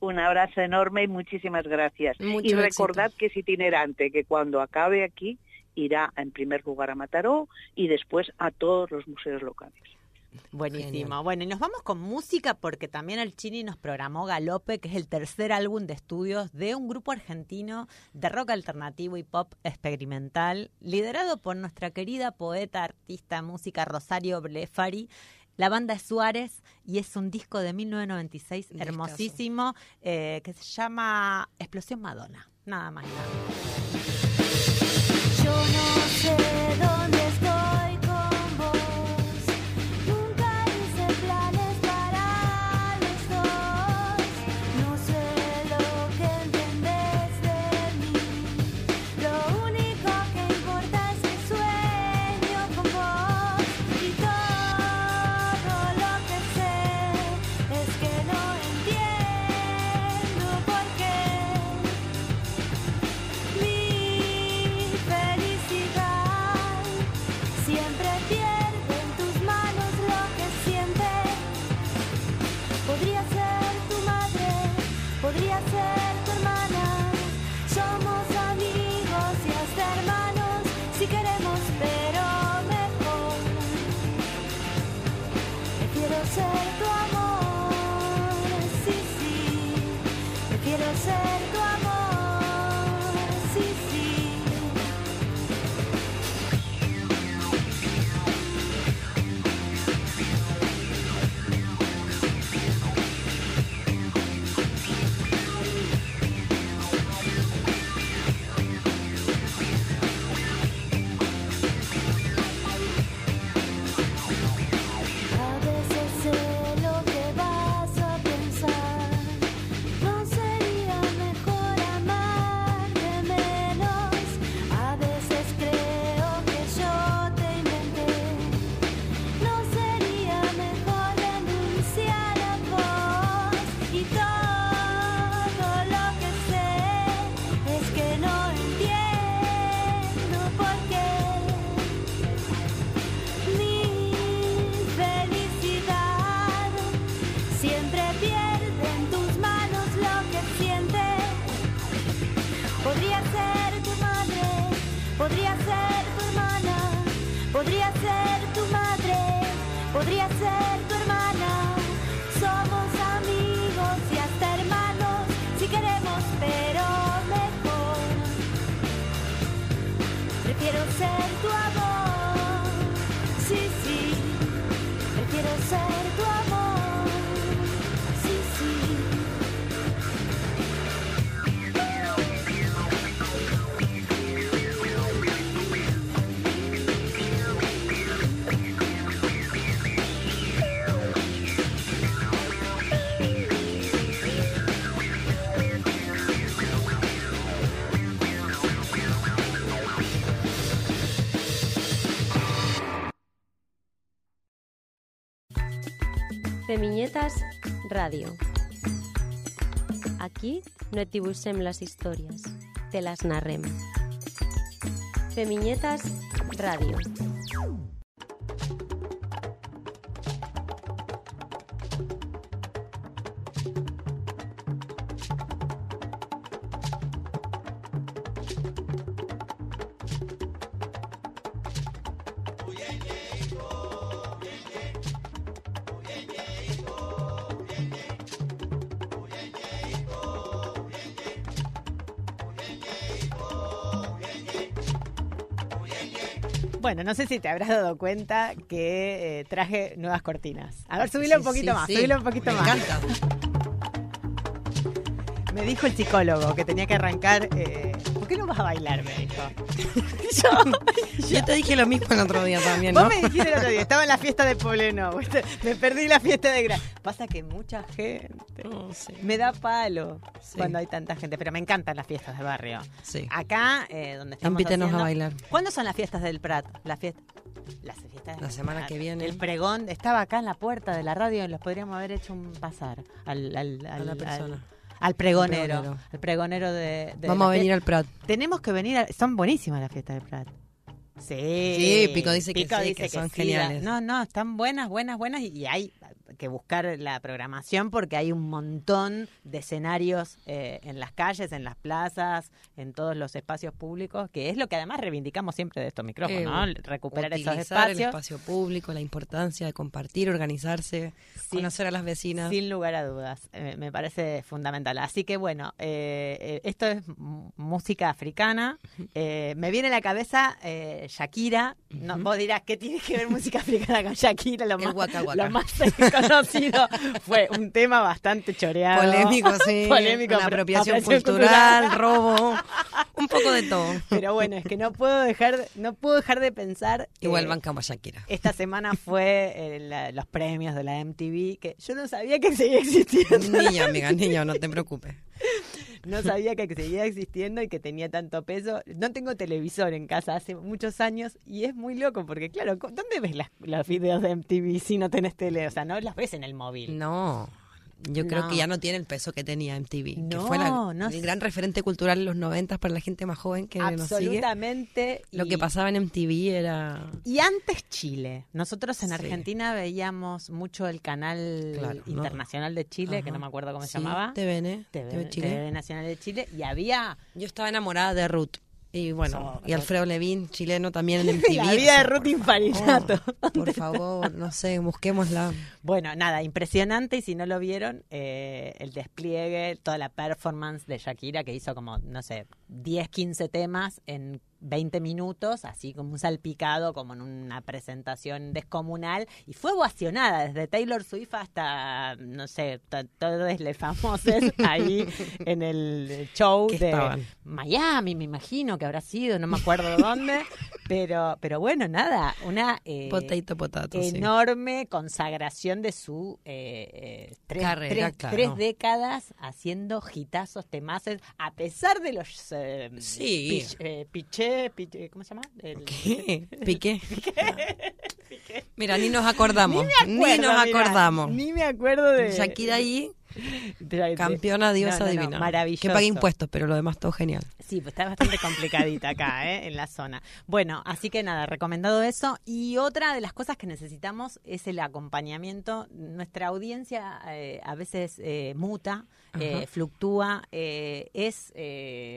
Un abrazo enorme y muchísimas gracias. Mucho y recordad éxito. que es itinerante, que cuando acabe aquí irá en primer lugar a Mataró y después a todos los museos locales. Buenísimo. Genial. Bueno, y nos vamos con música porque también el Chini nos programó Galope, que es el tercer álbum de estudios de un grupo argentino de rock alternativo y pop experimental, liderado por nuestra querida poeta, artista, música Rosario Blefari. La banda es Suárez y es un disco de 1996 Discazo. hermosísimo eh, que se llama Explosión Madonna. Nada más. nada. Yo no sé dónde Aquí no et dibuixem les històries, te les narrem. Femiñetas Radio. Bueno, no sé si te habrás dado cuenta que eh, traje nuevas cortinas. A ver, subilo un poquito sí, más, sí. subilo un poquito Me más. encanta. Me dijo el psicólogo que tenía que arrancar. eh, ¿Por qué no vas a bailar? Me dijo. Yo te dije lo mismo el otro día también, Vos me dijiste el otro día, estaba en la fiesta de Pobleno. ¿viste? Me perdí la fiesta de Gra. Pasa que mucha gente. No, sí. Me da palo Sí. cuando hay tanta gente, pero me encantan las fiestas de barrio. Sí. Acá, eh, donde estamos Invítenos a bailar. ¿Cuándo son las fiestas del Prat? La fiesta. Las fiestas La semana Prat. que viene. El pregón estaba acá en la puerta de la radio y los podríamos haber hecho un pasar al, al, A la persona. al pregonero. Al pregonero. Al pregonero de, de Vamos a venir al Prat. Tenemos que venir. a- Son buenísimas las fiestas del Prat. Sí. Sí, Pico dice que sí, dice que son geniales. No, no, están buenas, buenas, buenas. Y, y hay que buscar la programación porque hay un montón de escenarios eh, en las calles, en las plazas, en todos los espacios públicos, que es lo que además reivindicamos siempre de estos micrófonos, Eh, ¿no? Recuperar esos Utilizar el espacios. espacio público, la importancia de compartir, organizarse, Sí. conocer a las vecinas. Sin lugar a dudas, eh, me parece fundamental. Así que bueno, eh, esto es música africana. Eh, me viene a la cabeza eh, Shakira. No, Ujú. Vos dirás, ¿qué tiene que ver música africana con Shakira? Lo El más, Waka Waka. lo más conocido fue un tema bastante choreado. Polémico, sí. Polémico, Una apropiación cultural, robo, un poco de todo. Pero bueno, es que no puedo dejar, no puedo dejar de pensar. Igual eh, bancamos a Shakira. Esta semana fue eh, la- los premios de la MTV, que yo no sabía que seguía existiendo. Niño, amiga, niño, no te preocupes. No sabía que seguía existiendo y que tenía tanto peso. No tengo televisor en casa hace muchos años y es muy loco porque, claro, ¿dónde ves las, los videos de MTV si no tenés tele? O sea, no las ves en el móvil. No, yo creo que ya no tiene el peso que tenía MTV, que No, fue la- no el sé. gran referente cultural en los 90 para la gente más joven que nos sigue. Absolutamente. Lo y- que pasaba en MTV era... Y antes Chile. Nosotros en Sí. Argentina veíamos mucho el canal internacional de Chile, que no me acuerdo cómo se llamaba. TVN, TV, TV Chile. TV Nacional de Chile. Y había Yo estaba enamorada de Ruth. Y bueno, So- y Alfredo Levin, chileno también en MTV. la vida de Ruth Infarinato. por favor, no sé, busquémosla. Bueno, nada, impresionante y si no lo vieron, eh, el despliegue, toda la performance de Shakira que hizo como, no sé, 10, 15 temas en 20 minutos, así como un salpicado, como en una presentación descomunal, y fue ovacionada desde Taylor Swift hasta, no sé, to- todos los famosos ahí en el show de estaban. Miami, me imagino que habrá sido, no me acuerdo dónde, pero, pero bueno, nada, una... eh, Potato, potato, sí. enorme consagración de su eh, eh, tres, Carrera, tres- claro. tres décadas haciendo hitazos, temaces, a pesar de los eh, Sí. pich- eh, ¿cómo se llama? El- ¿Qué? ¿Piqué? Mira, ni nos acordamos. Ni, Acuerdo, nos acordamos. Ni me acuerdo de Shakira de- campeona, diosa no, no, no, divina. maravilloso. Que pague impuestos, pero lo demás todo genial. Sí, pues está bastante complicadita acá, ¿eh? en la zona. Bueno, así que nada, recomendado eso. Y otra de las cosas que necesitamos es el acompañamiento. Nuestra audiencia eh, a veces eh, muta, eh, fluctúa, es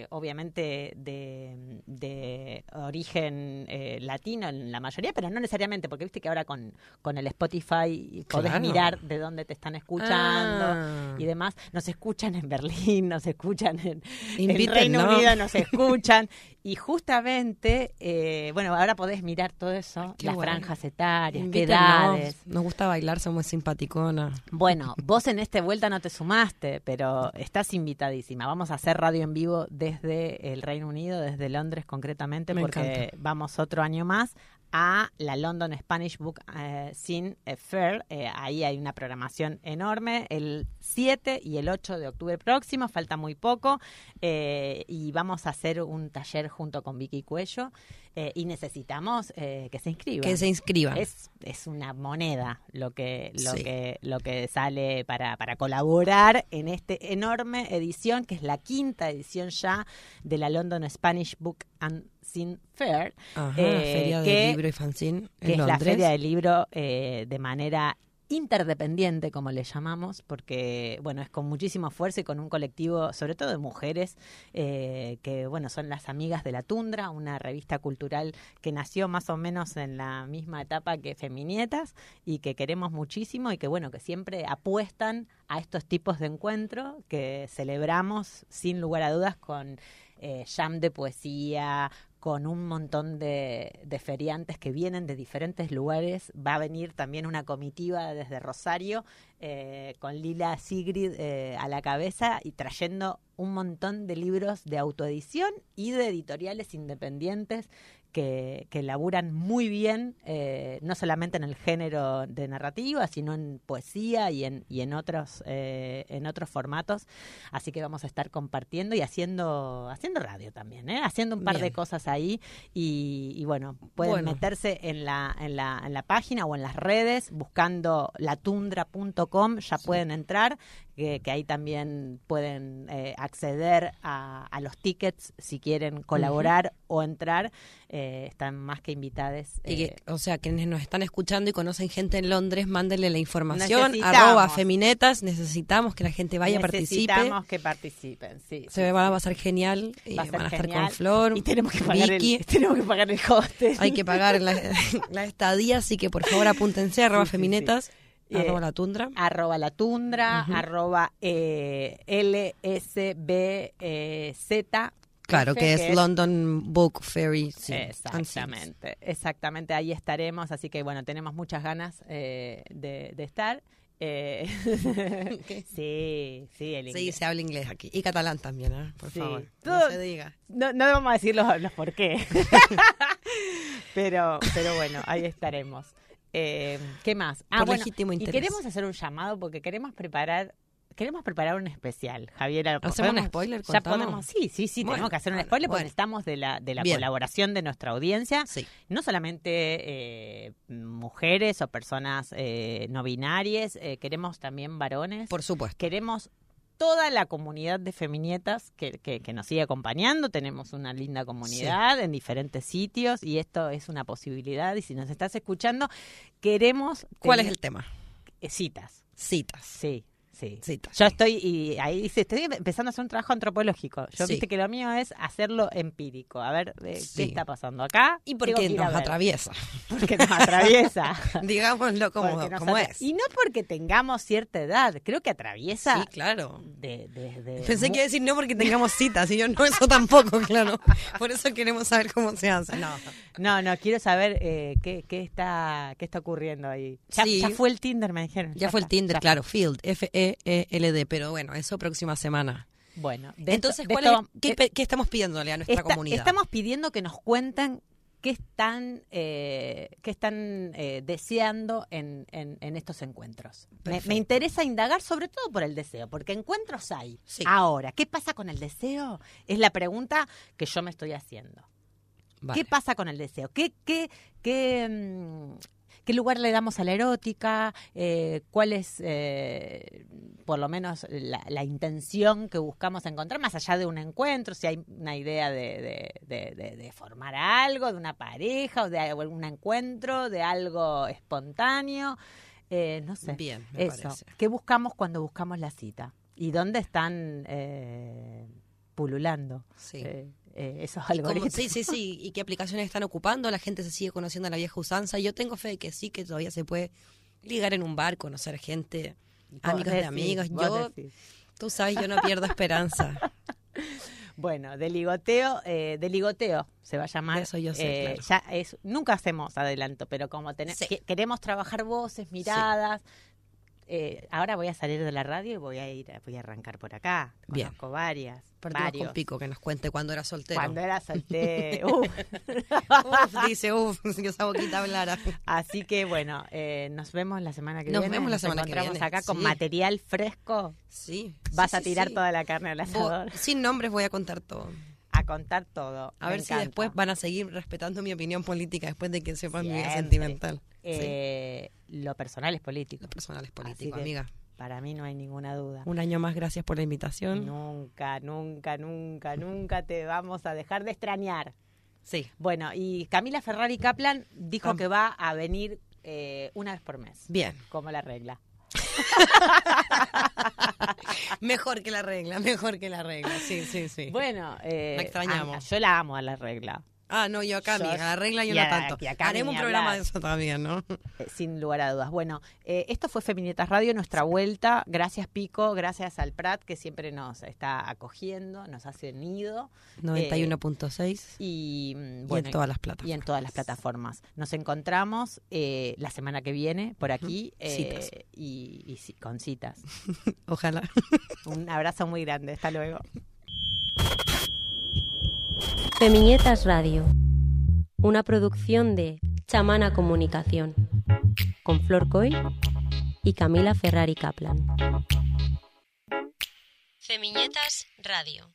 obviamente de, de origen latino en la mayoría, pero no necesariamente, porque viste que ahora con, con el Spotify podés Claro. mirar de dónde te están escuchando Ah. y demás. Nos escuchan en Berlín, nos escuchan en, en Inviten, Reino ¿no? Unido, nos escuchan. Y justamente, eh, bueno, ahora podés mirar todo eso, Qué las bueno. franjas etarias, qué edades. Nos gusta bailar, somos simpaticonas. Bueno, vos en este vuelta no te sumaste, pero estás invitadísima. Vamos a hacer radio en vivo desde el Reino Unido, desde Londres concretamente, Me porque encanta. vamos otro año más a la London Spanish Book eh, Scene Fair. Eh, ahí hay una programación enorme, el 7 y el 8 de octubre próximo, falta muy poco, eh, y vamos a hacer un taller junto con Vicky Cuello. Eh, y necesitamos eh, que se inscriban. Que se inscriban. Es, es una moneda lo que lo Sí. que lo que sale para, para colaborar en este enorme edición que es la quinta edición ya de la London Spanish Book and Scene Fair Ajá, eh, feria que- de libro y fanzine en que es la Londres. feria del libro eh, de manera interdependiente, como le llamamos, porque bueno, es con muchísimo esfuerzo y con un colectivo, sobre todo de mujeres, eh, que bueno, son las Amigas de la Tundra, una revista cultural que nació más o menos en la misma etapa que Feminietas y que queremos muchísimo y que bueno, que siempre apuestan a estos tipos de encuentro que celebramos sin lugar a dudas con eh, jam de poesía, con un montón de, feriantes que vienen de diferentes lugares. Va a venir también una comitiva desde Rosario eh, con Lila Sigrid eh, a la cabeza y trayendo un montón de libros de autoedición y de editoriales independientes que, que laburan muy bien, eh, no solamente en el género de narrativa, sino en poesía y en, y en, otros, eh, en otros formatos. Así que vamos a estar compartiendo y haciendo, haciendo radio también, ¿eh? haciendo un par de cosas ahí. Y, y bueno, pueden Bueno. meterse en la, en, la, en la página o en las redes buscando latundra.com, ya pueden entrar. Que, que ahí también pueden eh, acceder a, a los tickets si quieren colaborar o entrar. Eh, están más que invitadas. Eh, o sea, quienes nos están escuchando y conocen gente en Londres, mándenle la información. Arroba feminetas. Necesitamos que la gente vaya, participe. necesitamos que participen, sí. Se sí, va sí. a pasar genial. Va a ser van a estar genial. con Flor. Y tenemos que pagar, Vicky. el, tenemos que pagar el hostel. Hay que pagar la, la estadía, así que por favor apúntense. Arroba Sí, sí, Eh, Arroba la tundra. arroba la tundra, arroba eh, LSBZ. Claro, que es es London Book Ferry. sí. Exactamente, exactamente, ahí estaremos, así que bueno, tenemos muchas ganas eh, de, de estar. Eh, sí, sí, el Sí, inglés. se habla inglés aquí. Y catalán también, ¿eh? por Sí. favor. Todo- No se diga. No, no vamos a decir los, los por qué. pero, pero bueno, ahí estaremos. Eh, ¿Qué más? Por bueno, legítimo y queremos hacer un llamado porque queremos preparar queremos preparar un especial, Javier. ¿Hacemos un ¿Podemos- spoiler? Ya podemos, sí, sí, sí, Bueno, tenemos que hacer un bueno, spoiler porque bueno. necesitamos de la, de la Bien. colaboración de nuestra audiencia. Sí. No solamente eh, mujeres o personas eh, no binarias, eh, queremos también varones. Por supuesto. Queremos toda la comunidad de feminietas que, que, que nos sigue acompañando. Tenemos una linda comunidad en diferentes sitios y esto es una posibilidad. Y si nos estás escuchando, queremos... ¿Cuál es el tema? eh, Citas, Citas. sí. Sí. Citas. Yo estoy, y ahí dice, estoy empezando a hacer un trabajo antropológico. Yo Sí. viste que lo mío es hacerlo empírico. A ver, eh, Sí. ¿qué está pasando acá? Y porque nos atraviesa. Porque nos atraviesa. Digámoslo como, como es. Y no porque tengamos cierta edad, creo que atraviesa Sí, claro. de, de- de- Pensé que iba a decir no porque tengamos citas y yo no, eso tampoco, claro. Por eso queremos saber cómo se hace. No. No, no, quiero saber eh, qué, qué está qué está ocurriendo ahí. Ya, Sí. ya fue el Tinder, me dijeron. Ya fue el Tinder, claro, Field, F-E-E-L-D, pero bueno, eso próxima semana. Bueno, de Entonces, esto- de ¿cuál esto- es, qué, eh, qué estamos pidiéndole a nuestra Está- comunidad? Estamos pidiendo que nos cuenten qué están, eh, qué están eh, deseando en, en- en estos encuentros. Me, interesa indagar sobre todo por el deseo, porque encuentros hay. Sí. Ahora, ¿qué pasa con el deseo? Es la pregunta que yo me estoy haciendo. Vale. ¿Qué pasa con el deseo? ¿Qué, qué, qué, mm, qué lugar le damos a la erótica? Eh, ¿Cuál es, eh, por lo menos, la, la intención que buscamos encontrar, más allá de un encuentro? Si hay una idea de, de- de- de- de formar algo, de una pareja, o de algún encuentro, de algo espontáneo. Eh, no sé. Bien, me Eso. parece. ¿Qué buscamos cuando buscamos la cita? ¿Y dónde están eh, pululando? Sí. Eh, esos ¿Y cómo- algoritmos. sí, sí, sí. ¿Y qué aplicaciones están ocupando? La gente se sigue conociendo a la vieja usanza. Yo tengo fe de que sí, que todavía se puede ligar en un bar, conocer gente, amigos de amigos. Yo, decís. tú sabes, yo no pierdo esperanza. Bueno, de ligoteo, eh, de ligoteo se va a llamar. Eso yo sé, Eh, claro. Ya es, nunca hacemos adelanto, pero como tenemos, Sí. queremos trabajar voces, miradas. Eh, ahora voy a salir de la radio y voy a ir, voy a arrancar por acá. Bien. Conozco varias. Partimos con Pico, que nos cuente cuando era soltero. Cuando era soltero. Uf. Uf, dice, uff, si esa boquita hablara. Así que bueno, eh, nos vemos la semana que Nos viene. vemos la semana que encontramos viene, acá con sí. material fresco. Sí. Vas sí, a tirar sí. toda la carne al asador. Sin nombres voy a contar todo. A contar todo. A Me ver si después van a seguir respetando mi opinión política después de que sepan mi vida Siempre. Sí. Eh, Lo personal es político. Lo personal es político, amiga. Para mí no hay ninguna duda. Un año más, gracias por la invitación. Nunca, nunca, nunca, nunca te vamos a dejar de extrañar. Sí, Bueno, y Camila Ferrari Kaplan dijo que va a venir eh, una vez por mes, bien. como la regla. Mejor que la regla, mejor que la regla. Sí, sí, sí. Bueno, eh, La extrañamos. a- yo la amo a la regla, ah, no, yo acá, amiga, la regla yo y no tanto. y acá Haremos un programa de eso también, ¿no? eh, sin lugar a dudas. Bueno, eh, esto fue Feminietas Radio, nuestra vuelta. Gracias Pico, gracias al Prat que siempre nos está acogiendo, nos hace nido. 91.6 Y, mm, y bueno, en todas las plataformas. y en todas las plataformas. Nos encontramos eh, la semana que viene por aquí Citas. y, y sí, con citas. Ojalá. Un abrazo muy grande. Hasta luego. Femiñetas Radio, una producción de Chamana Comunicación, con Flor Coy y Camila Ferrari Kaplan. Femiñetas Radio.